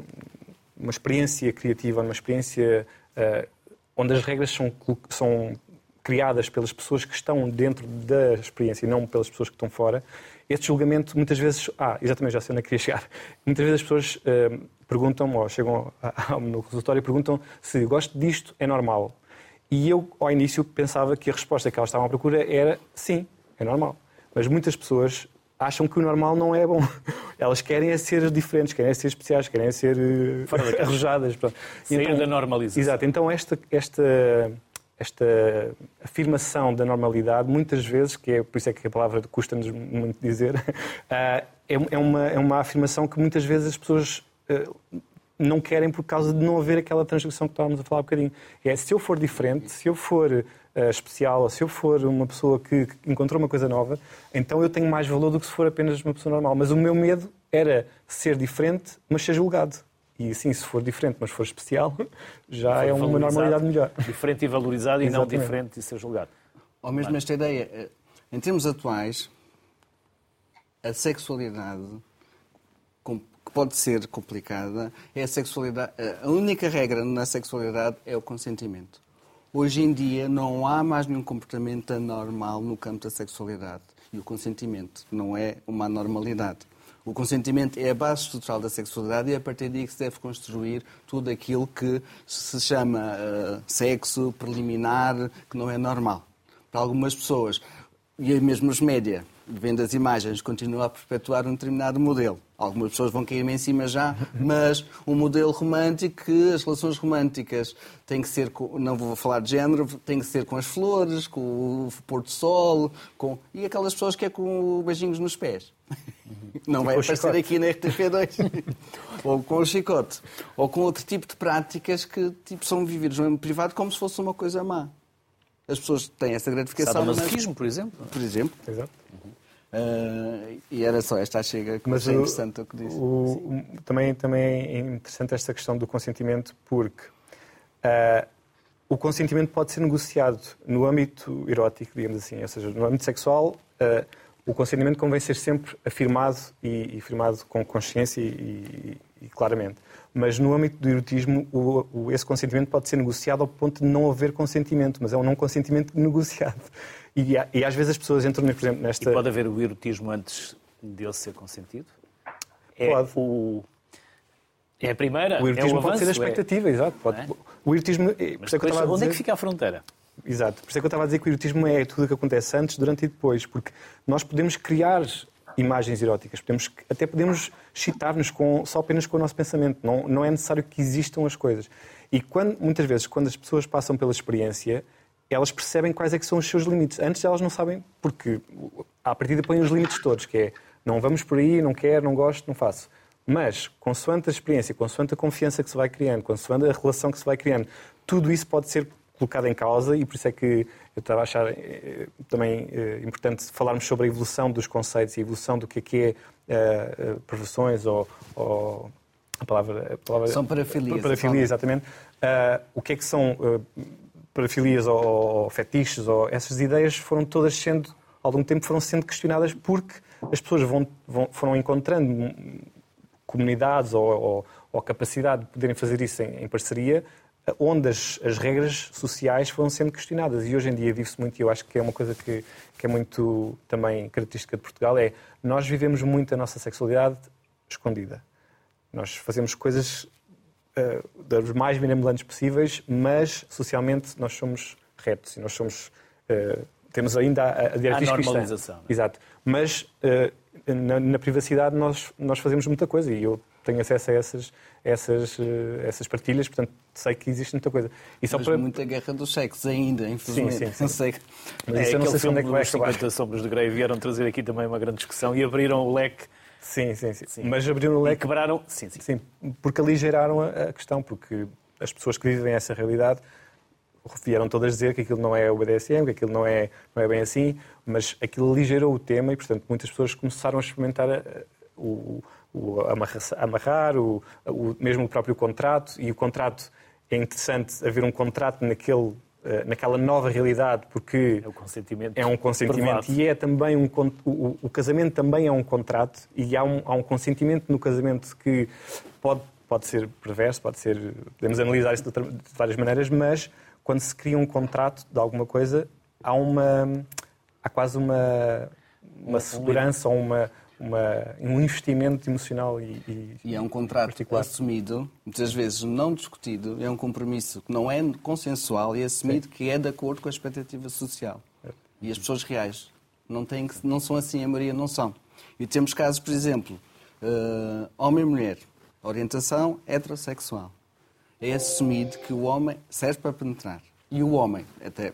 numa experiência criativa, numa experiência ah, onde as regras são, são criadas pelas pessoas que estão dentro da experiência e não pelas pessoas que estão fora, este julgamento muitas vezes... Ah, exatamente, já sei onde é que queria chegar. Muitas vezes as pessoas ahm, perguntam, ou chegam ao- no resultório e perguntam se gosto disto, é normal. E eu, ao início, pensava que a resposta que elas estavam à procura era sim, é normal. Mas muitas pessoas acham que o normal não é bom. Elas querem é ser diferentes, querem é ser especiais, querem é ser eh, arrojadas. pronto. Sair da normalização. Exato. Então, esta, esta, esta afirmação da normalidade, muitas vezes, que é por isso é que a palavra custa-nos muito dizer, ah, é, é uma, é uma afirmação que muitas vezes as pessoas ah, não querem por causa de não haver aquela transgressão que estávamos a falar há bocadinho. É, se eu for diferente, se eu for ah, especial, ou se eu for uma pessoa que, que encontrou uma coisa nova, então eu tenho mais valor do que se for apenas uma pessoa normal. Mas o meu medo era ser diferente, mas ser julgado. E sim, se for diferente, mas for especial, já For é uma normalidade melhor. Diferente e valorizado e não diferente e ser julgado. Ou mesmo esta ideia, eh, em termos atuais, a sexualidade que pode ser complicada é a sexualidade. eh, A única regra na sexualidade é o consentimento. Hoje em dia não há mais nenhum comportamento anormal no campo da sexualidade. E o consentimento não é uma anormalidade. O consentimento é a base estrutural da sexualidade e é a partir daí que se deve construir tudo aquilo que se chama eh, sexo preliminar, que não é normal. Para algumas pessoas, e mesmo os média, vendo as imagens, continuam a perpetuar um determinado modelo. Algumas pessoas vão cair-me em cima já, mas um modelo romântico que as relações românticas têm que ser, com, não vou falar de género, têm que ser com as flores, com o pôr do sol, com... e aquelas pessoas que é com beijinhos nos pés. Não vai aparecer chicote. aqui na RTP2. ou com o chicote. Ou com outro tipo de práticas que tipo, são vividas no privado como se fosse uma coisa má. As pessoas têm essa gratificação. mas- Sadomasoquismo, por exemplo. Por exemplo. Exato. Ah, e era só esta a chega que Mas achei o- interessante o que disse. o- o- também, também é interessante esta questão do consentimento, porque ah, o consentimento pode ser negociado no âmbito erótico, digamos assim, ou seja, no âmbito sexual, ah, o consentimento convém ser sempre afirmado e, e afirmado com consciência e, e- e claramente. Mas no âmbito do erotismo, o- o- esse consentimento pode ser negociado ao ponto de não haver consentimento, mas é um não consentimento negociado. E, e às vezes as pessoas entram, por exemplo, E nesta. pode haver o erotismo antes dele ser consentido? É Pode. o... É a primeira? O erotismo é o pode ser a é- expectativa, exato. Pode- é? O erotismo. é- Mas é depois, onde é que dizer- fica a fronteira? Exato. Por isso é que eu estava a dizer que o erotismo é tudo o que acontece antes, durante e depois. Porque nós podemos criar imagens eróticas, podemos, até podemos excitar-nos com, só apenas com o nosso pensamento. Não, não é necessário que existam as coisas. E quando, muitas vezes, quando as pessoas passam pela experiência, elas percebem quais é que são os seus limites. Antes elas não sabem, porque à partida põem os limites todos, que é não vamos por aí, não quero, não gosto, não faço. Mas, consoante a experiência, consoante a confiança que se vai criando, consoante a relação que se vai criando, tudo isso pode ser colocado em causa e por isso é que eu estava a achar eh, também eh, importante falarmos sobre a evolução dos conceitos e a evolução do que é que é uh, profissões ou, ou, a palavra, a palavra são parafilias, parafilias exatamente uh, o que é que são uh, parafilias ou, ou fetiches ou essas ideias foram todas sendo ao longo do tempo foram sendo questionadas porque as pessoas vão, vão foram encontrando comunidades ou, ou, ou, capacidade de poderem fazer isso em, em parceria onde as, as, regras sociais foram sendo questionadas. E hoje em dia vive-se muito, e eu acho que é uma coisa que, que, é muito também característica de Portugal, é nós vivemos muito a nossa sexualidade escondida. Nós fazemos coisas dos mais mirabolantes possíveis, mas socialmente nós somos retos e nós somos... Uh, temos ainda a, a diretriz a normalização. Cristã. É? Exato. Mas uh, na, na, privacidade nós, nós fazemos muita coisa e eu tenho acesso a essas, essas, essas partilhas, portanto sei que existe muita coisa. E só Mas para... muita guerra dos sexos ainda, infelizmente. Sim, sim, sim. Não sei. Mas é, isso eu não sei se onde é que vai acabar. 50 Sombras de Grey vieram trazer aqui também uma grande discussão e abriram o leque. Sim, sim, sim. sim. Mas abriram o leque... E quebraram... Sim, sim. sim porque aligeraram a questão, porque as pessoas que vivem essa realidade vieram todas dizer que aquilo não é o BDSM, que aquilo não é, não é bem assim, mas aquilo aligerou o tema e, portanto, muitas pessoas começaram a experimentar eh, o, o amarrar, amarrar o, o, mesmo o próprio contrato, e o contrato é interessante haver um contrato naquele, naquela nova realidade, porque é, o consentimento é um consentimento e é também um o, o, casamento também é um contrato e há um, há um consentimento no casamento que pode pode ser perverso, pode ser podemos analisar isso de, várias maneiras, mas quando se cria um contrato de alguma coisa há uma há quase uma uma segurança ou uma uma, um investimento emocional e, e, e é um contrato particular. assumido, muitas vezes não discutido, é um compromisso que não é consensual e assumido Sim. que é de acordo com a expectativa social. É. E as pessoas reais não, têm, não são assim, a maioria não são. E temos casos, por exemplo, uh, homem e mulher, orientação heterossexual. É assumido que o homem serve para penetrar. E o homem, até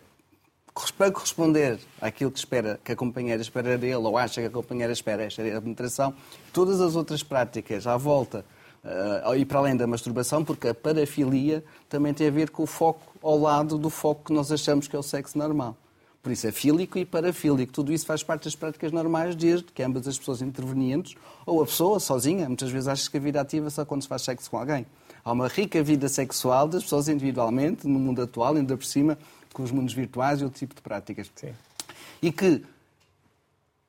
para corresponder àquilo que espera, que a companheira espera dele, ou acha que a companheira espera, esta é a penetração, todas as outras práticas à volta uh, e para além da masturbação, porque a parafilia também tem a ver com o foco ao lado do foco que nós achamos que é o sexo normal. Por isso é fílico e parafílico. Tudo isso faz parte das práticas normais, desde que ambas as pessoas intervenientes, ou a pessoa sozinha, muitas vezes acha que a vida ativa só quando se faz sexo com alguém. Há uma rica vida sexual das pessoas individualmente, no mundo atual, ainda por cima, com os mundos virtuais e outro tipo de práticas. Sim. E que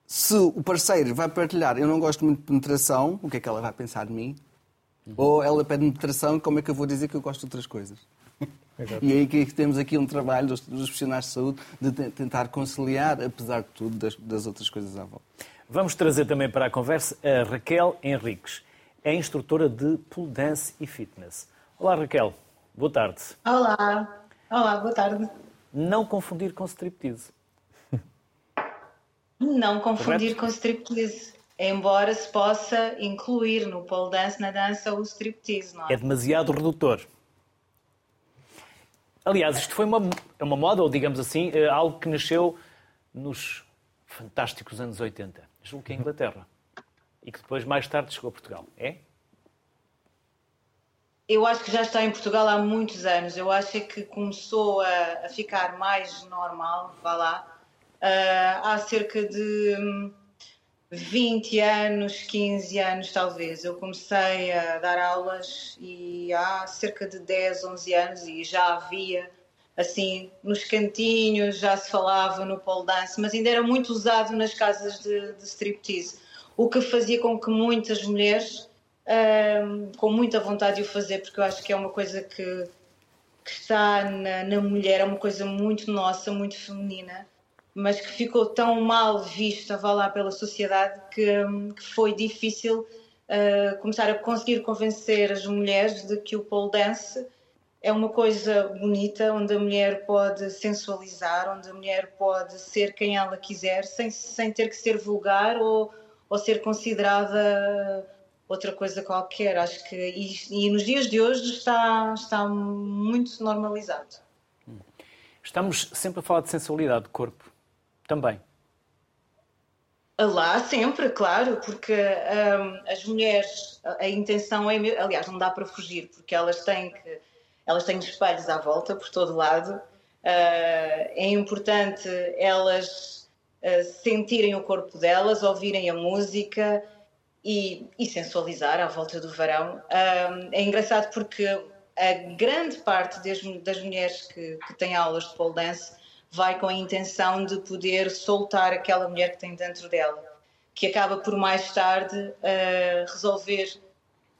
se o parceiro vai partilhar, eu não gosto muito de penetração, o que é que ela vai pensar de mim? Uhum. Ou ela pede penetração, como é que eu vou dizer que eu gosto de outras coisas? Exato. E aí que temos aqui um trabalho dos, dos, profissionais de saúde de tentar conciliar, apesar de tudo, das, das outras coisas à volta. Vamos trazer também para a conversa a Raquel Henriques. É instrutora de pole dance e fitness. Olá, Raquel. Boa tarde. Olá. Olá, boa tarde. Não confundir com striptease. Não confundir Correto? com striptease. Embora se possa incluir no pole dance, na dança, o striptease, não é? É demasiado redutor. Aliás, isto foi uma, é uma moda, ou digamos assim, é algo que nasceu nos fantásticos anos 80. Julgo que é Inglaterra. E que depois, mais tarde, chegou a Portugal. É? Eu acho que já está em Portugal há muitos anos. Eu acho é que começou a, a ficar mais normal, vá lá, uh, há cerca de 20 anos, 15 anos talvez. Eu comecei a dar aulas e há cerca de 10, 11 anos e já havia assim nos cantinhos, já se falava no pole dance, mas ainda era muito usado nas casas de, de striptease, o que fazia com que muitas mulheres um, com muita vontade de o fazer, porque eu acho que é uma coisa que, que está na, na, mulher, é uma coisa muito nossa, muito feminina, mas que ficou tão mal vista, vá lá, pela sociedade, que, que foi difícil uh, começar a conseguir convencer as mulheres de que o pole dance é uma coisa bonita, onde a mulher pode sensualizar, onde a mulher pode ser quem ela quiser, sem, sem ter que ser vulgar ou, ou ser considerada outra coisa qualquer. Acho que e, e nos dias de hoje está, está muito normalizado. Estamos sempre a falar de sensualidade de corpo. Também. Lá, sempre, claro, porque um, as mulheres, a, a, intenção é, aliás, não dá para fugir, porque elas têm que, elas têm espelhos à volta por todo lado. Uh, é importante elas uh, sentirem o corpo delas, ouvirem a música e, e sensualizar à volta do verão. Uh, é engraçado porque a grande parte das, das mulheres que, que têm aulas de pole dance vai com a intenção de poder soltar aquela mulher que tem dentro dela, que acaba por mais tarde uh, resolver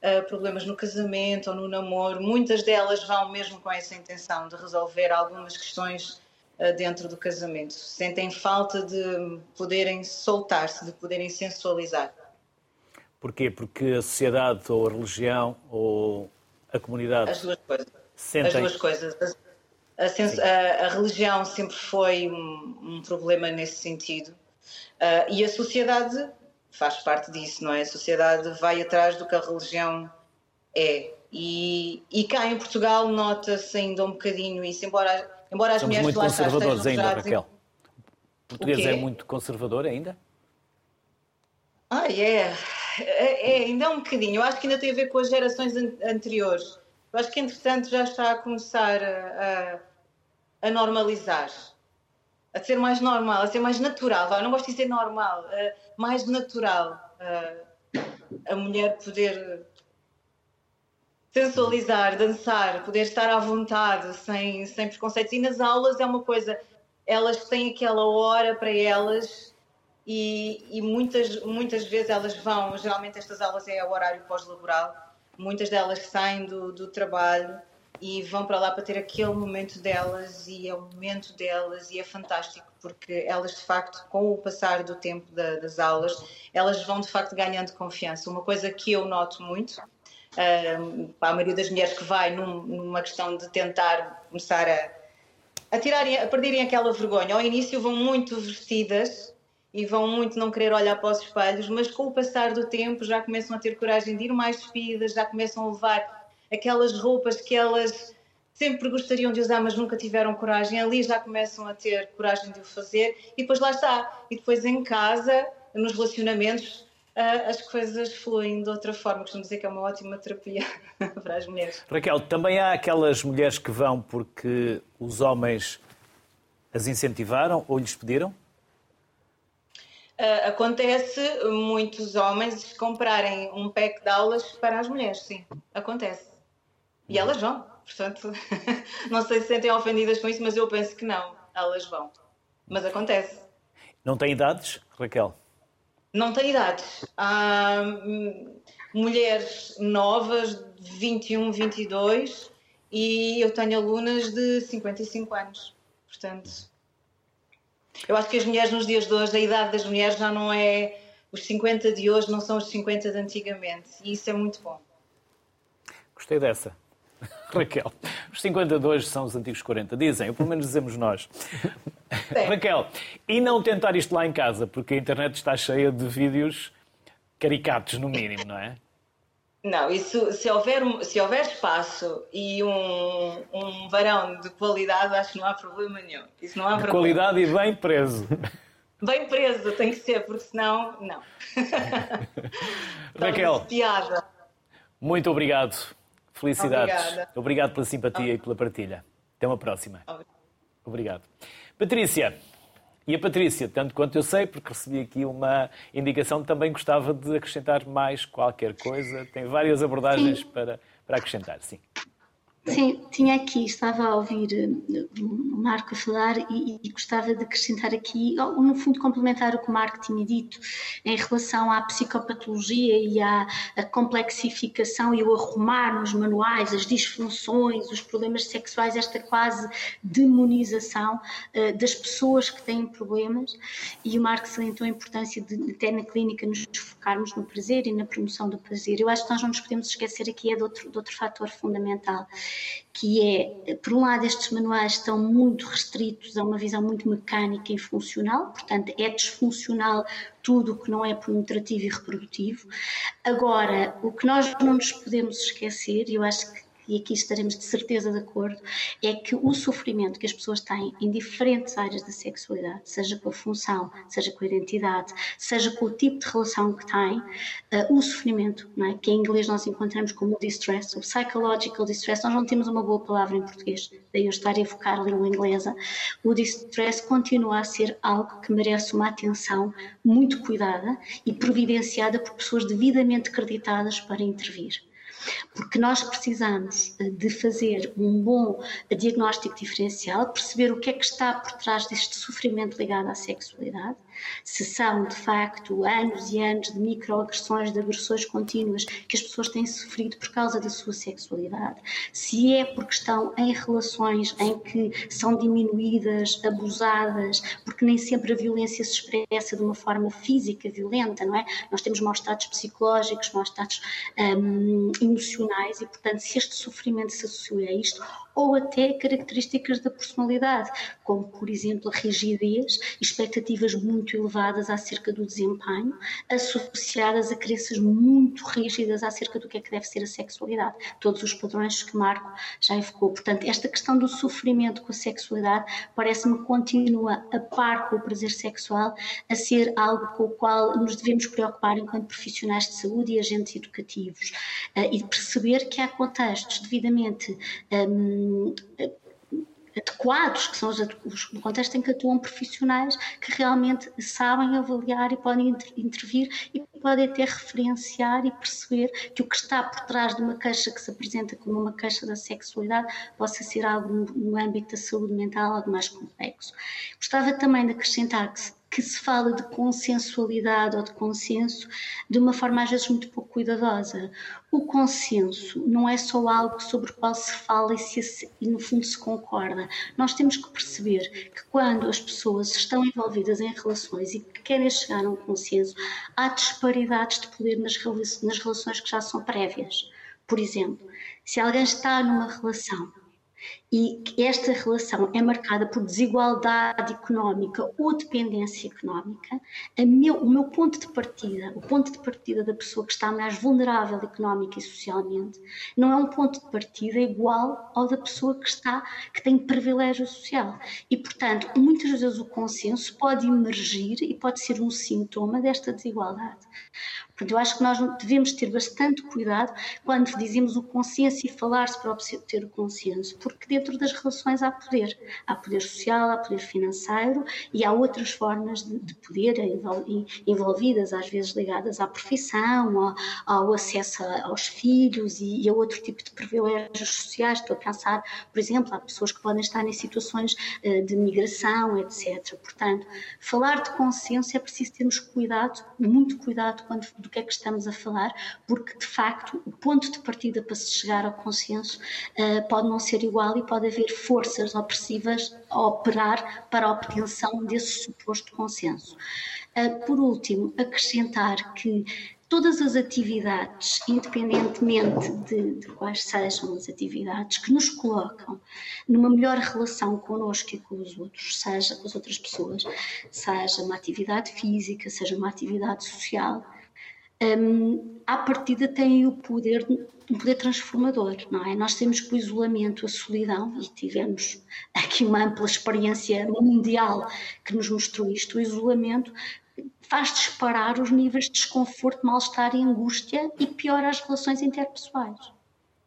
uh, problemas no casamento ou no namoro. Muitas delas vão mesmo com essa intenção de resolver algumas questões uh, dentro do casamento. Sentem falta de poderem soltar-se, de poderem sensualizar. Porquê? Porque a sociedade ou a religião ou a comunidade. As duas coisas. Sentem... As duas coisas. A, a, a religião sempre foi um, um, problema nesse sentido. Uh, e a sociedade faz parte disso, não é? A sociedade vai atrás do que a religião é. E, e cá em Portugal nota-se ainda um bocadinho isso, embora, embora as Somos mulheres muito conservadores ainda. Raquel. O português é muito conservador ainda? Ah, é. é. É, ainda é um bocadinho. Eu acho que ainda tem a ver com as gerações anteriores. Eu acho que, entretanto, já está a começar a, a normalizar, a ser mais normal, a ser mais natural. Eu não gosto de dizer normal, uh, mais natural. Uh, a mulher poder sensualizar, dançar, poder estar à vontade, sem, sem preconceitos. E nas aulas é uma coisa, elas têm aquela hora para elas e, e muitas, muitas vezes elas vão, geralmente estas aulas é o horário pós-laboral, muitas delas saem do, do trabalho e vão para lá para ter aquele momento delas e é o momento delas e é fantástico porque elas de facto com o passar do tempo da, das aulas elas vão de facto ganhando confiança. Uma coisa que eu noto muito um, para a maioria das mulheres que vai num, numa questão de tentar começar a, a tirarem a perderem aquela vergonha. Ao início vão muito vestidas e vão muito não querer olhar para os espelhos mas com o passar do tempo já começam a ter coragem de ir mais despidas já começam a levar aquelas roupas que elas sempre gostariam de usar, mas nunca tiveram coragem, ali já começam a ter coragem de o fazer e depois lá está. E depois em casa, nos relacionamentos, as coisas fluem de outra forma. Costumo dizer que é uma ótima terapia para as mulheres. Raquel, também há aquelas mulheres que vão porque os homens as incentivaram ou lhes pediram? Uh, acontece muitos homens comprarem um pack de aulas para as mulheres, sim, acontece. E elas vão, portanto, não sei se sentem ofendidas com isso, mas eu penso que não, elas vão. Mas acontece. Não tem idades, Raquel? Não tem idades. Há hum, mulheres novas, de 21, 22, e eu tenho alunas de 55 anos. Portanto, eu acho que as mulheres nos dias de hoje, a idade das mulheres já não é. Os 50 de hoje não são os 50 de antigamente. E isso é muito bom. Gostei dessa. Raquel, os 52 são os antigos 40, dizem, ou pelo menos dizemos nós. Raquel, e não tentar isto lá em casa, porque a internet está cheia de vídeos caricatos, no mínimo, não é? Não, isso, se, houver, se houver espaço e um, um varão de qualidade, acho que não há problema nenhum. Isso não há de problema. qualidade e bem preso. Bem preso, tem que ser, porque senão, não. Raquel, piada. muito obrigado Felicidades. Obrigada. Obrigado pela simpatia e pela partilha. Até uma próxima. Obrigado. Patrícia. E a Patrícia, tanto quanto eu sei, porque recebi aqui uma indicação, também gostava de acrescentar mais qualquer coisa. Tem várias abordagens para, para acrescentar, sim. Sim, tinha aqui, estava a ouvir eh, o Marco falar e, e, gostava de acrescentar aqui, no fundo, complementar o que o Marco tinha dito em relação à psicopatologia e à complexificação e o arrumar nos manuais, as disfunções, os problemas sexuais, esta quase demonização uh, das pessoas que têm problemas. E o Marco salientou a importância de, até na clínica, nos focarmos no prazer e na promoção do prazer. Eu acho que nós não nos podemos esquecer aqui é de outro, de outro fator fundamental que é, por um lado, estes manuais estão muito restritos a uma visão muito mecânica e funcional, portanto, é disfuncional tudo o que não é penetrativo e reprodutivo. Agora, o que nós não nos podemos esquecer, e eu acho que e aqui estaremos de certeza de acordo, é que o sofrimento que as pessoas têm em diferentes áreas da sexualidade, seja com a função, seja com a identidade, seja com o tipo de relação que têm, uh, o sofrimento, é? que em inglês nós encontramos como distress, o psychological distress, nós não temos uma boa palavra em português, daí eu estar a evocar a língua inglesa, o distress continua a ser algo que merece uma atenção muito cuidada e providenciada por pessoas devidamente acreditadas para intervir porque nós precisamos eh, de fazer um bom diagnóstico diferencial, perceber o que é que está por trás deste sofrimento ligado à sexualidade, se são de facto anos e anos de microagressões, de agressões contínuas que as pessoas têm sofrido por causa da sua sexualidade, se é porque estão em relações em que são diminuídas, abusadas, porque nem sempre a violência se expressa de uma forma física violenta, não é? Nós temos maus estados psicológicos, maus estados um, emocionais e, portanto, se este sofrimento se associa a isto, ou até características da personalidade, como, por exemplo, a rigidez expectativas muito elevadas acerca do desempenho, associadas a crenças muito rígidas acerca do que é que deve ser a sexualidade. Todos os padrões que Marco já evocou. Portanto, esta questão do sofrimento com a sexualidade parece-me continua a par com o prazer sexual a ser algo com o qual nos devemos preocupar enquanto profissionais de saúde e agentes educativos uh, e perceber que há contextos devidamente um, adequados, que são os, os contextos em que atuam profissionais que realmente sabem avaliar e podem intervir e podem até referenciar e perceber que o que está por trás de uma queixa que se apresenta como uma queixa da sexualidade possa ser algo no, no âmbito da saúde mental algo mais complexo. Gostava também de acrescentar que que se fala de consensualidade ou de consenso de uma forma às vezes muito pouco cuidadosa. O consenso não é só algo sobre o qual se fala e, se, e no fundo se concorda. Nós temos que perceber que quando as pessoas estão envolvidas em relações e que querem chegar a um consenso, há disparidades de poder nas, nas relações que já são prévias. Por exemplo, se alguém está numa relação e esta relação é marcada por desigualdade económica ou dependência económica, meu, o meu ponto de partida, o ponto de partida da pessoa que está mais vulnerável económica e socialmente, não é um ponto de partida igual ao da pessoa que está que tem privilégio social. E, portanto, muitas vezes o consenso pode emergir e pode ser um sintoma desta desigualdade. Portanto, eu acho que nós devemos ter bastante cuidado quando dizemos o consenso e falar-se para obter o consenso, porque dentro das relações há poder. Há poder social, há poder financeiro e há outras formas de, de poder envolvidas, às vezes ligadas à profissão, ao, ao acesso aos filhos e, e, a outro tipo de privilégios sociais. Estou a pensar, por exemplo, há pessoas que podem estar em situações uh, de migração, etc. Portanto, falar de consenso é preciso termos cuidado, muito cuidado quando do que é que estamos a falar, porque de facto o ponto de partida para se chegar ao consenso uh, pode não ser igual e pode haver forças opressivas a operar para a obtenção desse suposto consenso. Uh, por último, acrescentar que todas as atividades, independentemente de, de, quais sejam as atividades, que nos colocam numa melhor relação connosco e com os outros, seja com as outras pessoas, seja uma atividade física, seja uma atividade social, um, à partida têm o poder, um poder transformador, não é? Nós temos que o isolamento, a solidão, e tivemos aqui uma ampla experiência mundial que nos mostrou isto, o isolamento faz disparar os níveis de desconforto, mal-estar e angústia e piora as relações interpessoais.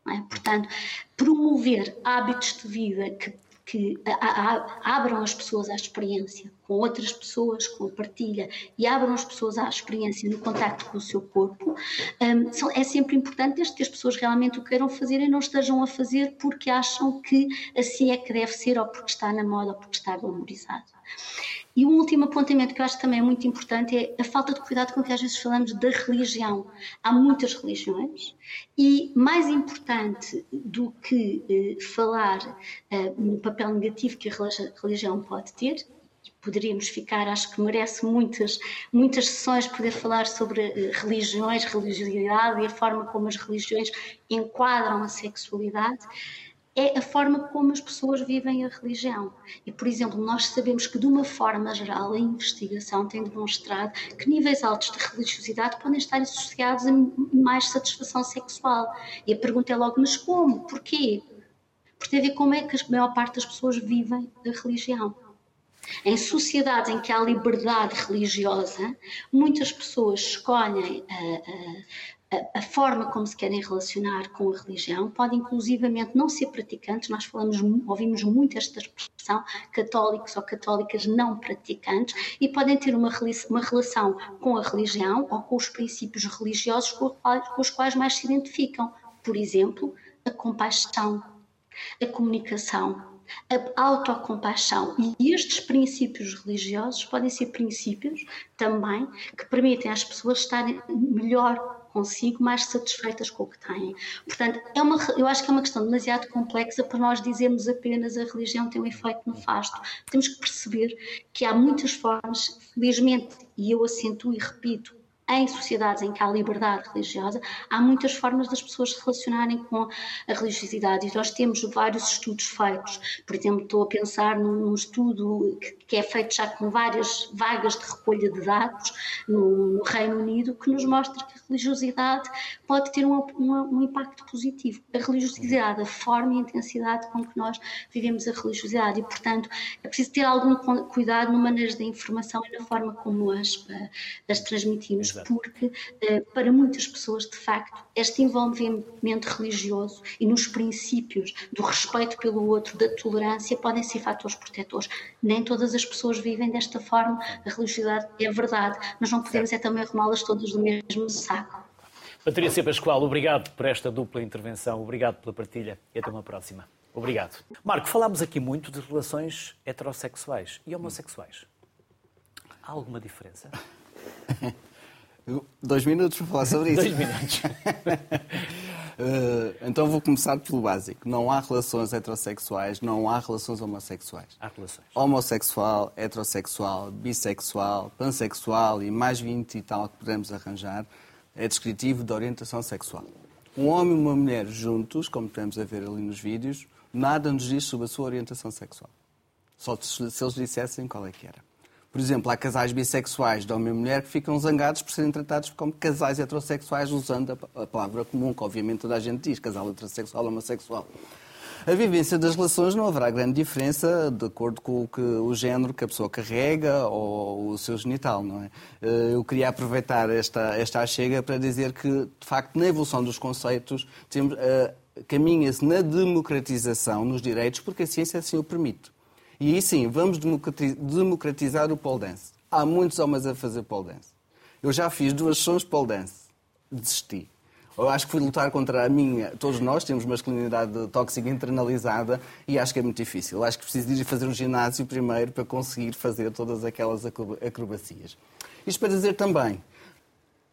É? Portanto, promover hábitos de vida que que a, a, abram as pessoas à experiência com outras pessoas, com a partilha e abram as pessoas à experiência no contacto com o seu corpo, um, é sempre importante desde que as pessoas realmente o queiram fazer e não estejam a fazer porque acham que assim é que deve ser ou porque está na moda ou porque está glamorizado. E um último apontamento que eu acho também é muito importante é a falta de cuidado com que às vezes falamos da religião. Há muitas religiões e mais importante do que eh, falar eh, no papel negativo que a religião pode ter, poderíamos ficar, acho que merece muitas, muitas sessões poder falar sobre eh, religiões, religiosidade e a forma como as religiões enquadram a sexualidade é a forma como as pessoas vivem a religião. E, por exemplo, nós sabemos que, de uma forma geral, a investigação tem demonstrado que níveis altos de religiosidade podem estar associados a mais satisfação sexual. E a pergunta é logo: mas como? Porquê? Porque tem a ver como é que a maior parte das pessoas vivem a religião. Em sociedades em que há liberdade religiosa, muitas pessoas escolhem a, a, a, forma como se querem relacionar com a religião, podem inclusivamente não ser praticantes, nós falamos, ouvimos muito esta expressão, católicos ou católicas não praticantes, e podem ter uma, uma relação com a religião ou com os princípios religiosos com, com os quais mais se identificam. Por exemplo, a compaixão, a comunicação, a autocompaixão. E estes princípios religiosos podem ser princípios também que permitem às pessoas estarem melhor consigo, mais satisfeitas com o que têm. Portanto, é uma, eu acho que é uma questão demasiado complexa para nós dizermos apenas a religião tem um efeito nefasto. Temos que perceber que há muitas formas, felizmente, e eu acentuo e repito, em sociedades em que há liberdade religiosa, há muitas formas das pessoas se relacionarem com a religiosidade. E nós temos vários estudos feitos. Por exemplo, estou a pensar num estudo que é feito já com várias vagas de recolha de dados no Reino Unido, que nos mostra que a religiosidade pode ter um, um, um impacto positivo. A religiosidade, a forma e a intensidade com que nós vivemos a religiosidade. E, portanto, é preciso ter algum cuidado no manejo da informação e na forma como as, as transmitimos porque eh, para muitas pessoas, de facto, este envolvimento religioso e nos princípios do respeito pelo outro, da tolerância, podem ser fatores protetores. Nem todas as pessoas vivem desta forma, a religiosidade é verdade, mas não podemos é também arrumá-las todas do mesmo saco. Patrícia Pascoal, obrigado por esta dupla intervenção, obrigado pela partilha e até uma próxima. Obrigado. Marco, falámos aqui muito de relações heterossexuais e homossexuais. Há alguma diferença? Dois minutos para falar sobre isso. Dois minutos. uh, então vou começar pelo básico. Não há relações heterossexuais, não há relações homossexuais. Há relações. Homossexual, heterossexual, bissexual, pansexual e mais 20 e tal que podemos arranjar é descritivo de orientação sexual. Um homem e uma mulher juntos, como podemos ver ali nos vídeos, nada nos diz sobre a sua orientação sexual. Só se eles dissessem qual é que era. Por exemplo, há casais bissexuais de homem e mulher que ficam zangados por serem tratados como casais heterossexuais, usando a palavra comum, que obviamente toda a gente diz, casal heterossexual, homossexual. A vivência das relações não haverá grande diferença de acordo com o, que, o género que a pessoa carrega ou o seu genital, não é? Eh, eu queria aproveitar esta, esta chega para dizer que, de facto, na evolução dos conceitos, uh, caminha-se na democratização nos direitos, porque a ciência assim o permite. E aí sim, vamos democratizar o pole dance. Há muitos homens a fazer pole dance. Eu já fiz duas sessões pole dance. Desisti. Eu acho que fui lutar contra a minha. Todos nós temos masculinidade tóxica internalizada e acho que é muito difícil. Eu acho que preciso ir fazer um ginásio primeiro para conseguir fazer todas aquelas acrobacias. Isto para dizer também,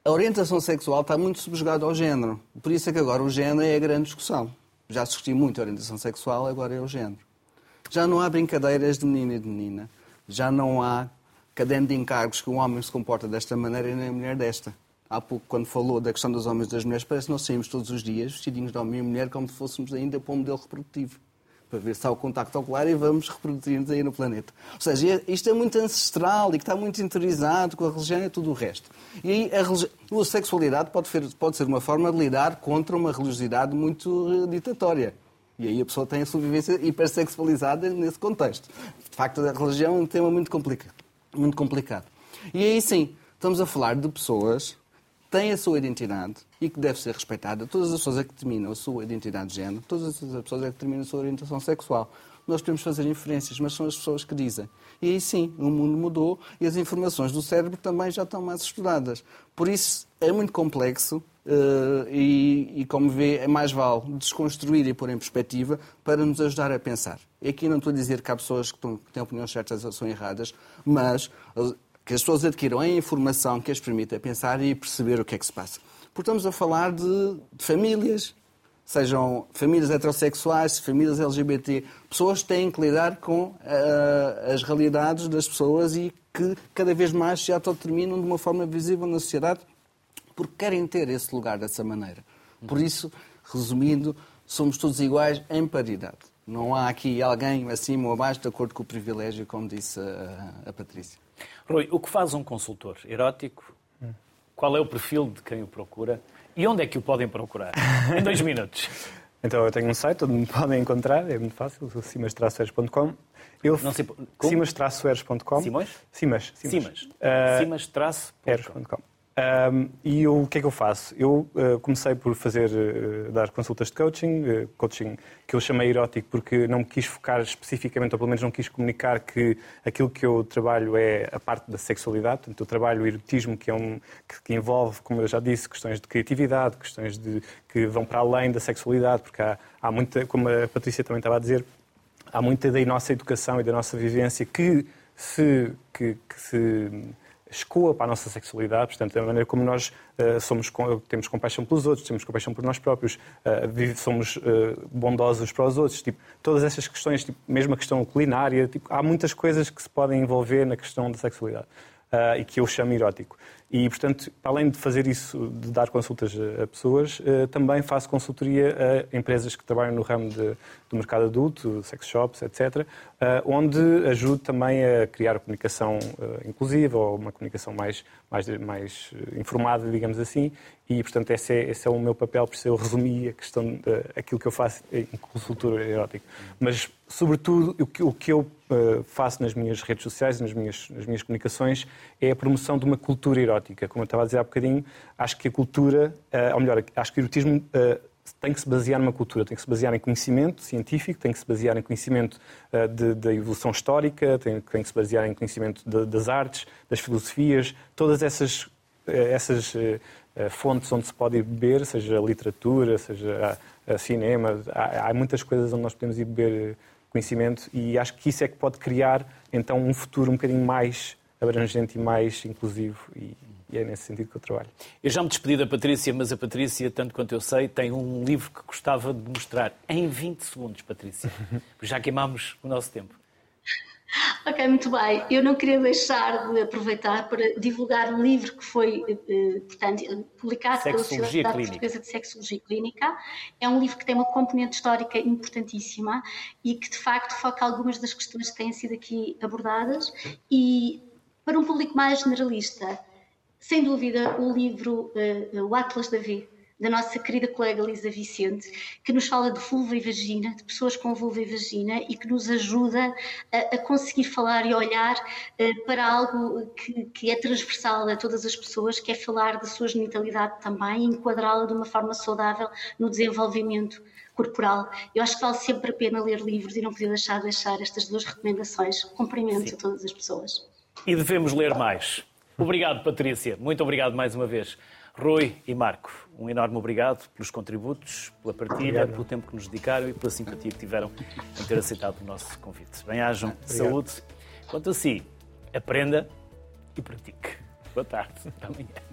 a orientação sexual está muito subjugada ao género. Por isso é que agora o género é a grande discussão. Já assisti muito a orientação sexual, agora é o género. Já não há brincadeiras de menino e de menina. Já não há caderno de encargos que um homem se comporta desta maneira e nem a mulher desta. Há pouco, quando falou da questão dos homens e das mulheres, parece que nós saímos todos os dias vestidinhos de homem e mulher como se fôssemos ainda para um modelo reprodutivo. Para ver se há o contacto ocular e vamos reproduzir-nos aí no planeta. Ou seja, isto é muito ancestral e que está muito interiorizado com a religião e tudo o resto. E aí a, religi... a sexualidade pode, pode ser uma forma de lidar contra uma religiosidade muito ditatória. E aí a pessoa tem a sua vivência hipersexualizada nesse contexto. De facto, a religião é um tema muito complicado. Muito complicado. E aí sim, estamos a falar de pessoas que têm a sua identidade e que deve ser respeitada. Todas as pessoas é que determinam a sua identidade de género, todas as pessoas é que determinam a sua orientação sexual. Nós podemos fazer inferências, mas são as pessoas que dizem. E aí sim, o mundo mudou e as informações do cérebro também já estão mais estudadas. Por isso, é muito complexo Uh, e, e, como vê, é mais vale desconstruir e pôr em perspectiva para nos ajudar a pensar. E aqui não estou a dizer que há pessoas que, têm opiniões certas ou são erradas, mas que as pessoas adquiram a informação que as permita pensar e perceber o que é que se passa. Porque estamos a falar de, de famílias, sejam famílias heterossexuais, famílias LGBT, pessoas têm que lidar com uh, as realidades das pessoas e que cada vez mais se autodeterminam de uma forma visível na sociedade porque querem ter esse lugar dessa maneira. Por isso, resumindo, somos todos iguais em paridade. Não há aqui alguém acima ou abaixo de acordo com o privilégio, como disse a, a Patrícia. Rui, o que faz um consultor erótico? Qual é o perfil de quem o procura? E onde é que o podem procurar? Em dois minutos. Então eu tenho um site onde me podem encontrar, é muito fácil, simas-eres.com. Eu, Não sei, como? simas-eres.com. Simões? Simas. Simas. Simas eres.com. Um, e eu, o que é que eu faço? Eu uh, comecei por fazer, uh, dar consultas de coaching, uh, coaching que eu chamei erótico porque não me quis focar especificamente, ou pelo menos não quis comunicar que aquilo que eu trabalho é a parte da sexualidade. Portanto, eu trabalho o erotismo, que, é um, que, que envolve, como eu já disse, questões de criatividade, questões de, que vão para além da sexualidade, porque há, há muita, como a Patrícia também estava a dizer, há muita da nossa educação e da nossa vivência que se, que, que se escoa para a nossa sexualidade, portanto, da maneira como nós uh, somos, temos compaixão pelos outros, temos compaixão por nós próprios, uh, somos uh, bondosos para os outros, tipo, todas essas questões, tipo, mesmo a questão culinária, tipo, há muitas coisas que se podem envolver na questão da sexualidade e que eu chamo erótico. E, portanto, além de fazer isso, de dar consultas a pessoas, também faço consultoria a empresas que trabalham no ramo de, do mercado adulto, sex shops, etc., onde ajudo também a criar comunicação inclusiva ou uma comunicação mais, mais, mais informada, digamos assim. E, portanto, esse é, esse é o meu papel, por isso eu resumi a questão, de, aquilo que eu faço em consultor erótico. Mas, sobretudo, o que, o que eu faço nas minhas redes sociais, nas minhas, nas minhas comunicações, é a promoção de uma cultura erótica. Como eu estava a dizer há bocadinho, acho que a cultura, ou melhor, acho que o erotismo tem que se basear numa cultura, tem que se basear em conhecimento científico, tem que se basear em conhecimento da evolução histórica, tem, tem, que se basear em conhecimento de, das artes, das filosofias, todas essas, essas fontes onde se pode ir beber, seja literatura, seja cinema, há, há muitas coisas onde nós podemos ir beber conhecimento e acho que isso é que pode criar então um futuro um bocadinho mais abrangente e mais inclusivo e, e, é nesse sentido que eu trabalho. Eu já me despedi da Patrícia, mas a Patrícia, tanto quanto eu sei, tem um livro que gostava de mostrar em 20 segundos, Patrícia. Já queimámos o nosso tempo. Ok, muito bem. Eu não queria deixar de aproveitar para divulgar um livro que foi, eh, portanto, publicado pela Sociedade Portuguesa de Sexologia Clínica. É um livro que tem uma componente histórica importantíssima e que, de facto, foca algumas das questões que têm sido aqui abordadas. E, para um público mais generalista, sem dúvida, o livro uh, O Atlas da V, da nossa querida colega Lisa Vicente, que nos fala de vulva e vagina, de pessoas com vulva e vagina e que nos ajuda a, a conseguir falar e olhar uh, para algo que, que, é transversal a todas as pessoas, que é falar da sua genitalidade também e enquadrá-la de uma forma saudável no desenvolvimento corporal. Eu acho que vale sempre a pena ler livros e não podia deixar de deixar estas duas recomendações. Cumprimento Sim. a todas as pessoas. E devemos ler mais. Obrigado, Patrícia. Muito obrigado mais uma vez. Rui e Marco, um enorme obrigado pelos contributos, pela partilha, obrigado. pelo tempo que nos dedicaram e pela simpatia que tiveram em ter aceitado o nosso convite. Bem-ajam, saúde. Quanto a si, aprenda e pratique. Boa tarde. Até amanhã.